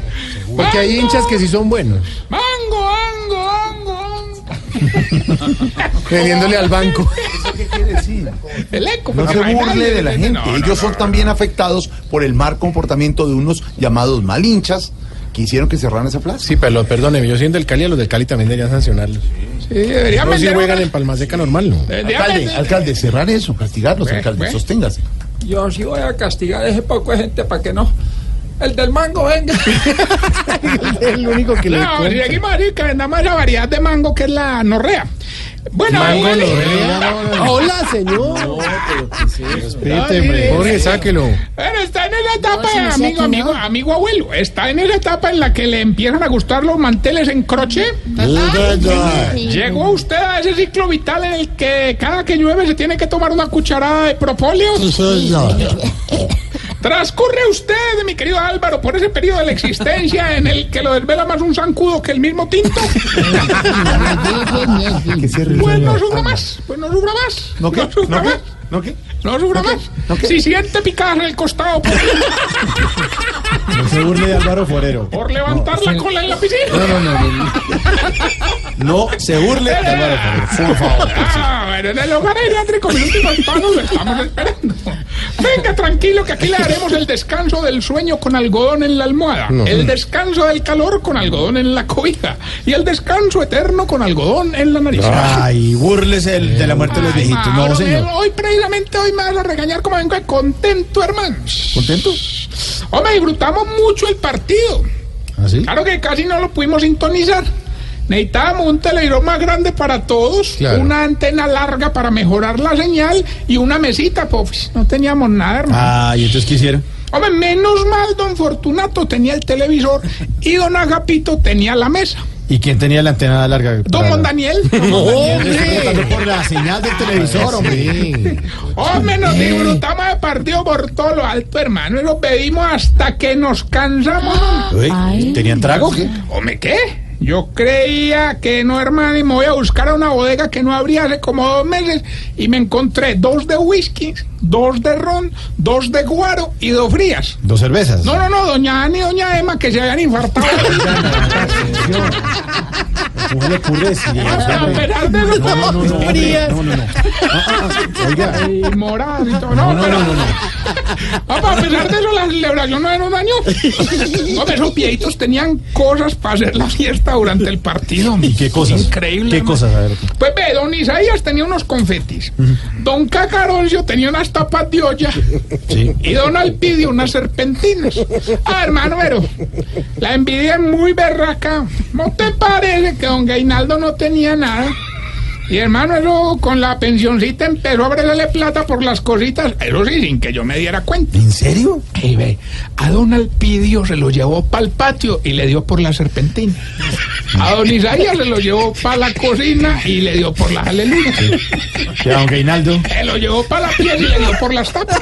Porque hay hinchas que sí son buenos. Mango, mango, mango, mango. Vendiéndole al banco. El eco. No se burle de la gente. no, Ellos no, son no. también afectados por el mal comportamiento de unos llamados malinchas que hicieron que cerraran esa plaza. Sí, pero perdóneme, yo siendo del Cali, a los del Cali también deberían sancionarlos. Sí, deberían No si juegan una- en Palma Seca normal, ¿no? deberían Alcalde, alcalde, cerrar eso, castigarlos, alcalde, sosténgase. Yo sí voy a castigar a ese poco de gente para que no el del mango, venga. el único que le No, aquí, marica, nada más la variedad de mango que es la norrea. Bueno, Mango. Hola, señor. Respete, hombre. Jorge, sáquelo. Bueno, está en esa etapa, no amigo, amigo, ¿no? amigo abuelo. Está en esa etapa en la que le empiezan a gustar los manteles en croche. Llegó usted a ese ciclo vital en el que cada que llueve se tiene que tomar una cucharada de propóleo. Transcurre usted, mi querido Álvaro, por ese periodo de la existencia en el que lo desvela más un zancudo que el mismo tinto. Pues no sufra más, pues no sufra más. ¿No qué? sufra ¿No qué? más. ¿No qué? No sufra más. Si siente picadas en el costado por, No se burle de Álvaro Forero. por levantar la cola en la piscina. No, no, no. No, no se burle de Álvaro Forero. Por favor. Ah, bueno, en el hogar geriátrico mis últimos pasos lo estamos esperando. Venga, tranquilo, que aquí le haremos el descanso del sueño con algodón en la almohada, No. el descanso del calor con algodón en la cobija y el descanso eterno con algodón en la nariz. Ay, búrlese el- de la muerte de los viejitos. No, Mauro, señor. Hoy, precisamente, hoy me vas a regañar como vengo de contento, hermano. ¿Contento? Hombre, disfrutamos mucho el partido. ¿Ah, sí? Claro que casi no lo pudimos sintonizar. Necesitábamos un televisor más grande para todos, Claro. una antena larga para mejorar la señal y una mesita, pues no teníamos nada, hermano. Ah, ¿y entonces qué hicieron? Hombre, menos mal, don Fortunato tenía el televisor y don Agapito tenía la mesa. ¿Y quién tenía la antena larga? Don Mon Daniel. Preguntando por la señal del televisor, hombre. Hombre, nos disfrutamos de partido por todo lo alto, hermano, y lo pedimos hasta que nos cansamos. ¿Tenían trago? Hombre, ¿qué? Yo creía que no, hermano, y me voy a buscar a una bodega que no abría hace como dos meses y me encontré dos de whisky, dos de ron, dos de guaro y dos frías. Dos cervezas. No, no, no, doña Ana y doña Emma que se habían infartado. ¿Cómo le ocurre decir eso, A hombre? pesar de eso, No, no, no, no, frías. no, no, no. Oiga. Y moradas y todo. No, No, no, pero- no, no, no. Papá, a pesar de eso, la celebración no nos dañó. Hombre, esos viejitos tenían cosas para hacer la fiesta durante el partido. ¿Y qué cosas? Increíble. ¿Qué cosas? A ver. Pues ve, don Isaías tenía unos confetis. Don Cacaroncio tenía unas tapas de olla. Sí. Y don Alpidio unas serpentinas. Ah, hermano, pero la envidia es muy berraca. ¿No te parece que don Gainaldo no tenía nada? Y hermano, eso con la pensioncita empezó a abrirle plata por las cositas. Eso sí, sin que yo me diera cuenta. ¿En serio? Y ve, a don Alpidio se lo llevó para el patio y le dio por la serpentina. A don Isaías se lo llevó para la cocina y le dio por las aleluya. Que a don Gainaldo. Se lo llevó para la piel y le dio por las tapas.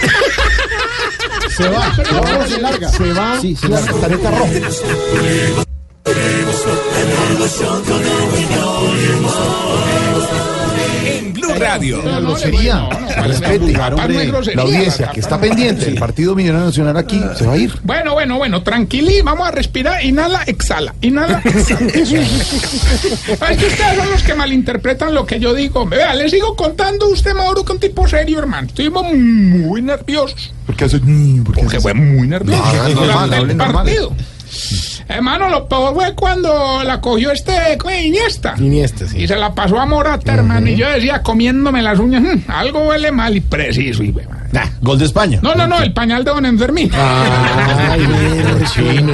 Se va. Se va. Se larga. Se va. Sí, se larga. Tarjeta roja. En Blue Radio. La grosería. No La audiencia que está pendiente del Partido Millonario Nacional aquí se va a ir. Bueno, bueno, bueno, tranquilí, vamos a respirar. Inhala, exhala. Inhala, exhala. Es que ustedes son los que malinterpretan lo que yo digo. Vea, les sigo contando usted, Mauro, que un tipo serio, hermano. Estuvimos muy nerviosos. Porque hace. porque Porque hace- fue muy nervioso No, hable el normal. partido. Hermano, lo peor fue cuando la cogió este ¿cómo es? Iniesta. Iniesta, sí. Y se la pasó a Morata, hermano. Y yo decía, comiéndome las uñas, "Mm, algo huele mal y preciso. Y, bueno, Nah, gol de España. no, no, no, el pañal de don Enfermín. Ay, chino.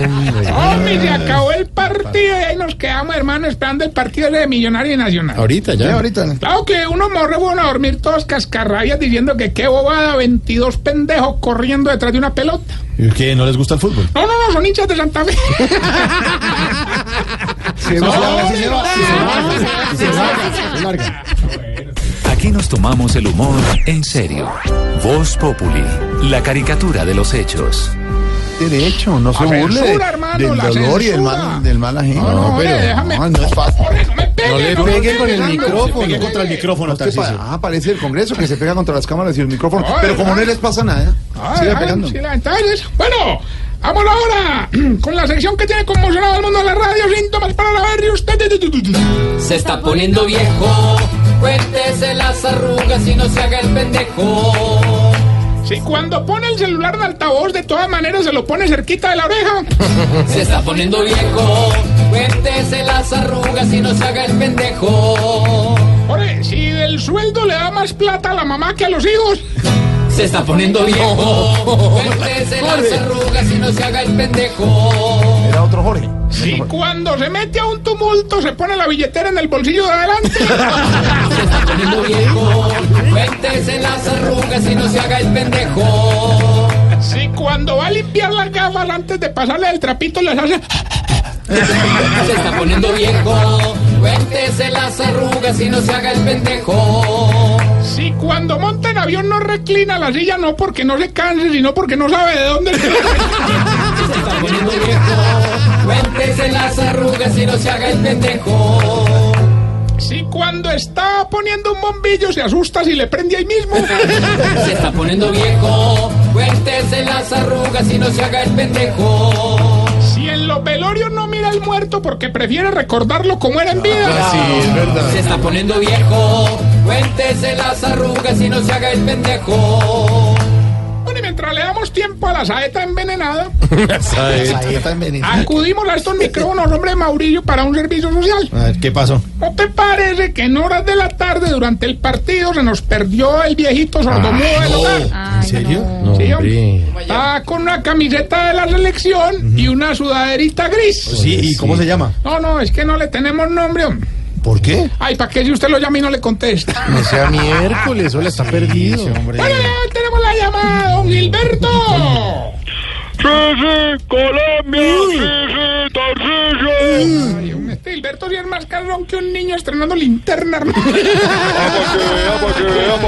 hombre. Se acabó el partido y ahí nos quedamos, hermano, esperando el partido de Millonario y Nacional. Ahorita ya. Ahorita. Claro que unos morros fueron a dormir todos cascarrabias diciendo que qué bobada, 22 pendejos corriendo detrás de una pelota. ¿Y qué? ¿No les gusta el fútbol? No, no, no, son hinchas de Santa Fe. Se No, va, no, se va, no, se va. Se larga. Aquí nos tomamos el humor en serio. Voz Populi, la caricatura de los hechos. Derecho, no se burle de- censura, hermano, del la dolor y del mal, del mal ajeno. No, no, oye, déjame. no, no es fácil. Jorge, no me pegue, No le no pegue me con el micrófono. Pegue contra el micrófono, ah, parece el Congreso que se pega contra las cámaras y el micrófono. Ay, Pero como ay. no les pasa nada, Ay, siga ay, pegando. sí, la- entonces, bueno, vamos ahora con la sección que tiene conmocionado al mundo de la radio, síntomas para la y usted. Se está poniendo viejo, cuéntese las arrugas y no se haga el pendejo. Si cuando pone el celular en altavoz, de todas maneras se lo pone cerquita de la oreja. Se está poniendo viejo, cuéntese las arrugas y no se haga el pendejo. Jorge, si del sueldo le da más plata a la mamá que a los hijos. Se está poniendo viejo. Cuéntese las arrugas y no se haga el pendejo. Otro Jorge. Si cuando se mete a un tumulto se pone la billetera en el bolsillo de adelante. Se está poniendo viejo. Cuéntese las arrugas y no se haga el pendejo. Si cuando va a limpiar las gafas antes de pasarle el trapito les hace... Se está poniendo viejo. Cuéntese las arrugas y no se haga el pendejo. Si cuando monta en avión no reclina la silla no porque no se canse, sino porque no sabe de dónde... Se está poniendo viejo. Cuéntese las arrugas y no se haga el pendejo. Si cuando está poniendo un bombillo se asusta si le prende ahí mismo. Se está poniendo viejo. Cuéntese las arrugas y no se haga el pendejo. Si en los velorios no mira al muerto porque prefiere recordarlo como era en vida. Se está poniendo viejo. Cuéntese las arrugas y no se haga el pendejo. Mientras le damos tiempo a la saeta envenenada, acudimos a estos micrófonos, hombre Maurillo, para un servicio social. A ver, ¿qué pasó? ¿No te parece que en horas de la tarde durante el partido se nos perdió el viejito sordomudo del hogar? ¿En serio? No, Sí, hombre. Está con una camiseta de la selección y una sudaderita gris. Sí, ¿y cómo se llama? No, no, es que no le tenemos nombre, hombre. ¿Por qué? Ay, ¿para qué si usted lo llama y no le contesta? No sea miércoles, hola, está perdido. Bueno, llamada, don Gilberto. Sí, sí, Colombia, sí, sí. Ay, hombre, este Gilberto sí es más carrón que un niño estrenando linterna, hermano.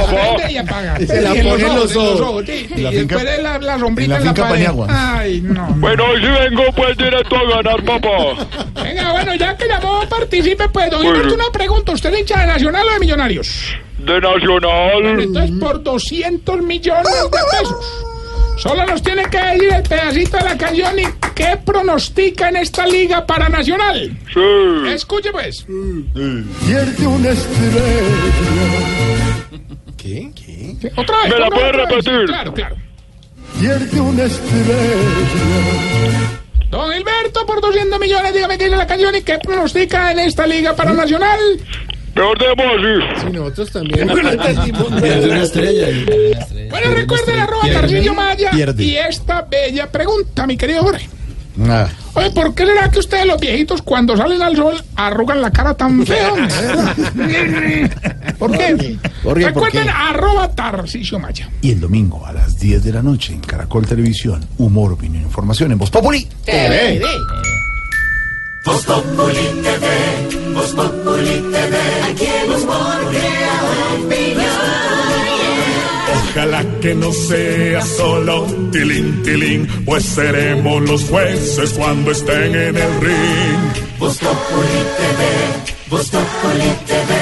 Prende y apaga. Se la Y en pone en los ojos, sí, En y la después de la, la sombrita en en la la, finca pared. Paniagua. Ay, no. Bueno, hoy sí vengo pues directo a ganar, papá. Venga, bueno, ya que llamó, participe, pues, don Bueno. Gilberto, una pregunta. ¿Usted es hincha de Nacional o de Millonarios? De Nacional. Entonces, por 200 millones de pesos. Solo nos tiene que decir el pedacito de la canción y qué pronostica en esta liga para Nacional. Sí. Escuche, pues. Pierde una estrella. ¿Qué? Sí, Otra vez. ¿Me la puede vez, otra vez. repetir? Claro, claro. Pierde una estrella. Don Gilberto, por 200 millones, dígame qué dice la canción y qué pronostica en esta liga para Nacional. Mejor demos así. Sí, nosotros también. Pierde una estrella. Bueno, recuerden arroba. Tarcillo Maya Pierde. y esta bella pregunta, mi querido Jorge. Ah. Oye, ¿por qué será que ustedes los viejitos cuando salen al sol arrugan la cara tan feo? ¿Por qué? ¿por qué? Recuerden arroba Tarcisio Maya. Y el domingo a las 10 de la noche en Caracol Televisión, humor, opinión, información en Voz Populi. TV. Voz Populi TV, Voz Populi TV, aquí humor crea opinión. Ojalá que no sea solo tilín, tilín, pues seremos los jueces cuando estén en el ring. Voz Populi TV, Voz Populi TV,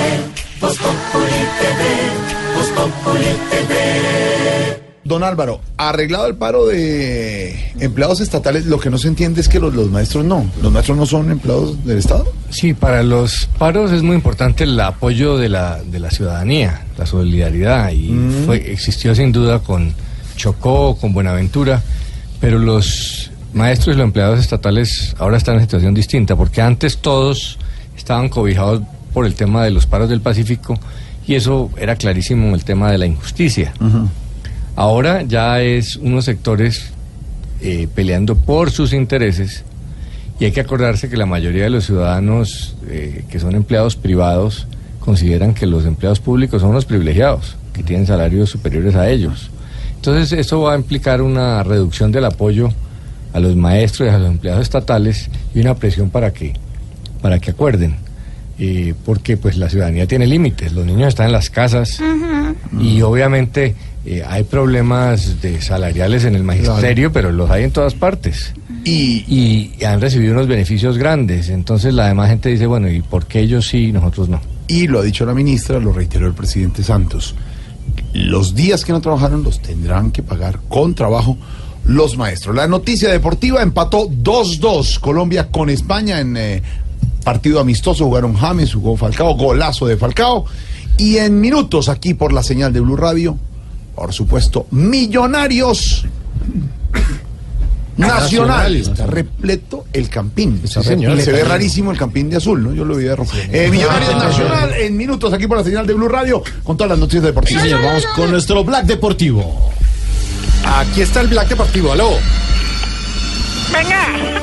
Voz Populi TV, Voz Populi TV. Don Álvaro, arreglado el paro de empleados estatales, lo que no se entiende es que los, los maestros no. ¿Los maestros no son empleados del Estado? Sí, para los paros es muy importante el apoyo de la, de la ciudadanía, la solidaridad, y fue, existió sin duda con Chocó, con Buenaventura, pero los maestros y los empleados estatales ahora están en situación distinta, porque antes todos estaban cobijados por el tema de los paros del Pacífico, y eso era clarísimo el tema de la injusticia. Ahora ya es unos sectores eh, peleando por sus intereses y hay que acordarse que la mayoría de los ciudadanos eh, que son empleados privados consideran que los empleados públicos son los privilegiados, que tienen salarios superiores a ellos. Entonces eso va a implicar una reducción del apoyo a los maestros y a los empleados estatales y una presión para que, para que acuerden. Eh, porque pues la ciudadanía tiene límites, los niños están en las casas, y obviamente eh, hay problemas de salariales en el magisterio, pero los hay en todas partes. Y, y han recibido unos beneficios grandes. Entonces la demás gente dice, bueno, ¿y por qué ellos sí y nosotros no? Y lo ha dicho la ministra, lo reiteró el presidente Santos. Los días que no trabajaron los tendrán que pagar con trabajo los maestros. La noticia deportiva empató 2-2 Colombia con España en eh, partido amistoso. Jugaron James, jugó Falcao, golazo de Falcao. Y en minutos aquí por la señal de Blue Radio, por supuesto, Millonarios Nacional. Está repleto el campín. Está señor. repleto. Se ve rarísimo el campín de azul, ¿no? Yo lo vi de rojo. Eh, Millonarios Nacional en minutos aquí por la señal de Blue Radio con todas las noticias deportivas. Sí, señor, vamos con nuestro Black Deportivo. Aquí está el Black Deportivo, aló. Venga,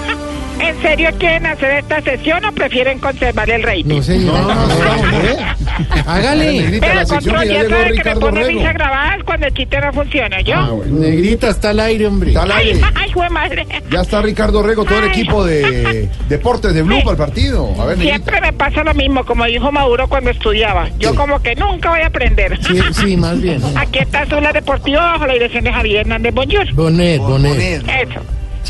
¿en serio quieren hacer esta sesión o prefieren conservar el rating? No, señor. Hágale. Negrita, la control, ya sabe que me pone risa grabadas cuando el chiste no funciona, ¿yo? Ah, bueno. Negrita, está al aire, hombre. Está al Ay, aire. ay, jue madre. Ya está Ricardo Rego, todo el Ay. equipo de deportes de Blue para el partido. A ver, Negrita. Siempre me pasa lo mismo, como dijo Maduro cuando estudiaba. Yo como que nunca voy a aprender. Sí, sí, más bien. Aquí está Zula Deportivo bajo la dirección de Javier Hernández Bonjour. Bonet, Bonet. Eso.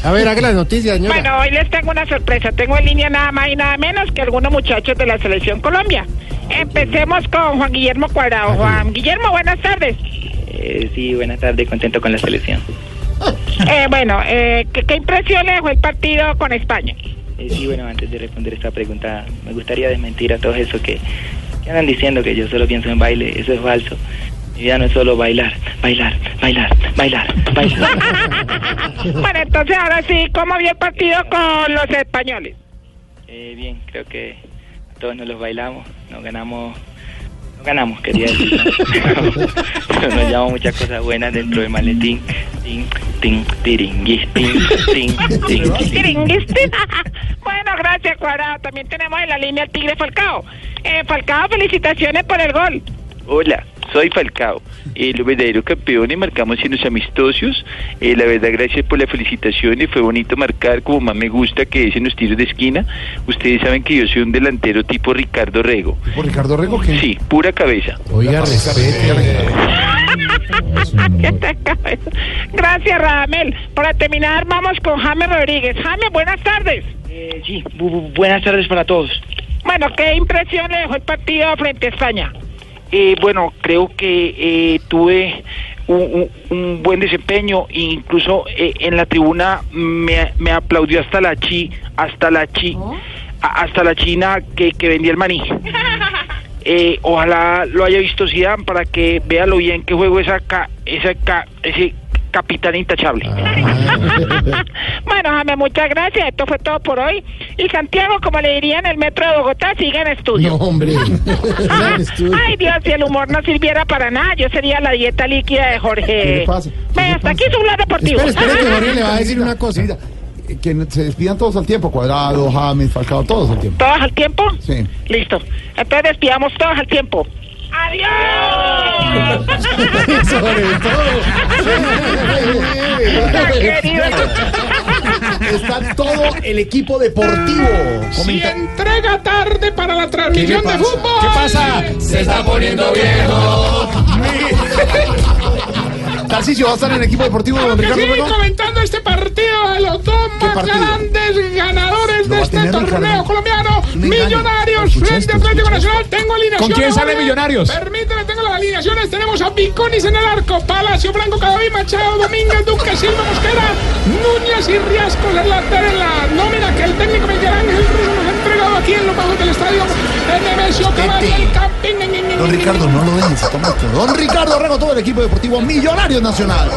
A ver, haga las noticias, señora. Bueno, hoy les tengo una sorpresa. Tengo en línea nada más y nada menos que algunos muchachos de la Selección Colombia. Empecemos con Juan Guillermo Cuadrado. Juan Guillermo, buenas tardes. Eh, sí, buenas tardes, contento con la selección. Eh, bueno, eh, ¿qué, qué impresión le dejó el partido con España? Eh, sí, bueno, antes de responder esta pregunta, me gustaría desmentir a todos esos que, que andan diciendo que yo solo pienso en baile. Eso es falso. Mi vida no es solo bailar, bailar, bailar, bailar, bailar. bueno, entonces ahora sí, ¿cómo vio el partido con los españoles? Eh, bien, creo que a todos nos los bailamos, nos ganamos, no ganamos, quería decir. ¿no? Pero nos llevamos muchas cosas buenas dentro del maletín. Tin, tin, tiringuis, tin, tin, tin. Tiringuiste. bueno, gracias, Cuadrado. También tenemos en la línea el Tigre Falcao. Eh, Falcao, felicitaciones por el gol. Hola, soy Falcao, el verdadero campeón y marcamos en los amistosos. Eh, la verdad, gracias por la felicitación y fue bonito marcar como más me gusta que es en los tiros de esquina. Ustedes saben que yo soy un delantero tipo Ricardo Rego. ¿Por Ricardo Rego qué? Sí, pura cabeza. Oiga, respete. ¿Qué te cabeza? Gracias, Radamel. Para terminar, vamos con James Rodríguez. James, buenas tardes. Eh, sí, bu- bu- buenas tardes para todos. Bueno, ¿qué impresión le dejó el partido frente a España? Eh, bueno, creo que eh, tuve un, un- buen desempeño, incluso eh, en la tribuna me, me aplaudió hasta la chi, hasta la chi, a- hasta la china que, que vendía el maní. Eh, ojalá lo haya visto Zidane para que vea lo bien que juego esa ca- esa ca- ese capitán intachable. Bueno, James, muchas gracias. Esto fue todo por hoy. Y Santiago, como le diría en el metro de Bogotá, sigue en estudio. No, hombre. Ah, en estudio. Ay, Dios, si el humor no sirviera para nada, yo sería la dieta líquida de Jorge. ¿Qué le pasa? Ve, hasta aquí su blog deportivo. Espera, espera, que Jorge le va a decir una eh, Que se despidan todos al tiempo, Cuadrado, James, Falcao, todos al tiempo. ¿Todos al tiempo? Sí. Listo. Entonces despidamos todos al tiempo. ¡Adiós! Sobre Está todo el equipo deportivo. Si entrega tarde para la transmisión de fútbol. ¿Qué pasa? Se está poniendo viejo. Tarcisio va a estar en el equipo deportivo de don Ricardo sí, comentando este partido de los dos más partido? grandes ganadores de este torneo Ricardo. colombiano. Millonarios frente a Atlético Nacional. Tengo alineaciones. ¿Con quién sale. Millonarios? Permíteme, tengo las alineaciones. Tenemos a Viconis en el arco, Palacio, Blanco, Cadaví, Machado, Domínguez, Duque, Silva, Mosquera, Núñez y Riasco en la, en la nómina que el técnico Miguel Ángel Russo nos ha entregado aquí en los bajos del estadio en Nemesio Caballo, el Campín. Don Ricardo, no lo dejes, toma esto. Don Ricardo Rego, todo el equipo deportivo Millonario Nacional.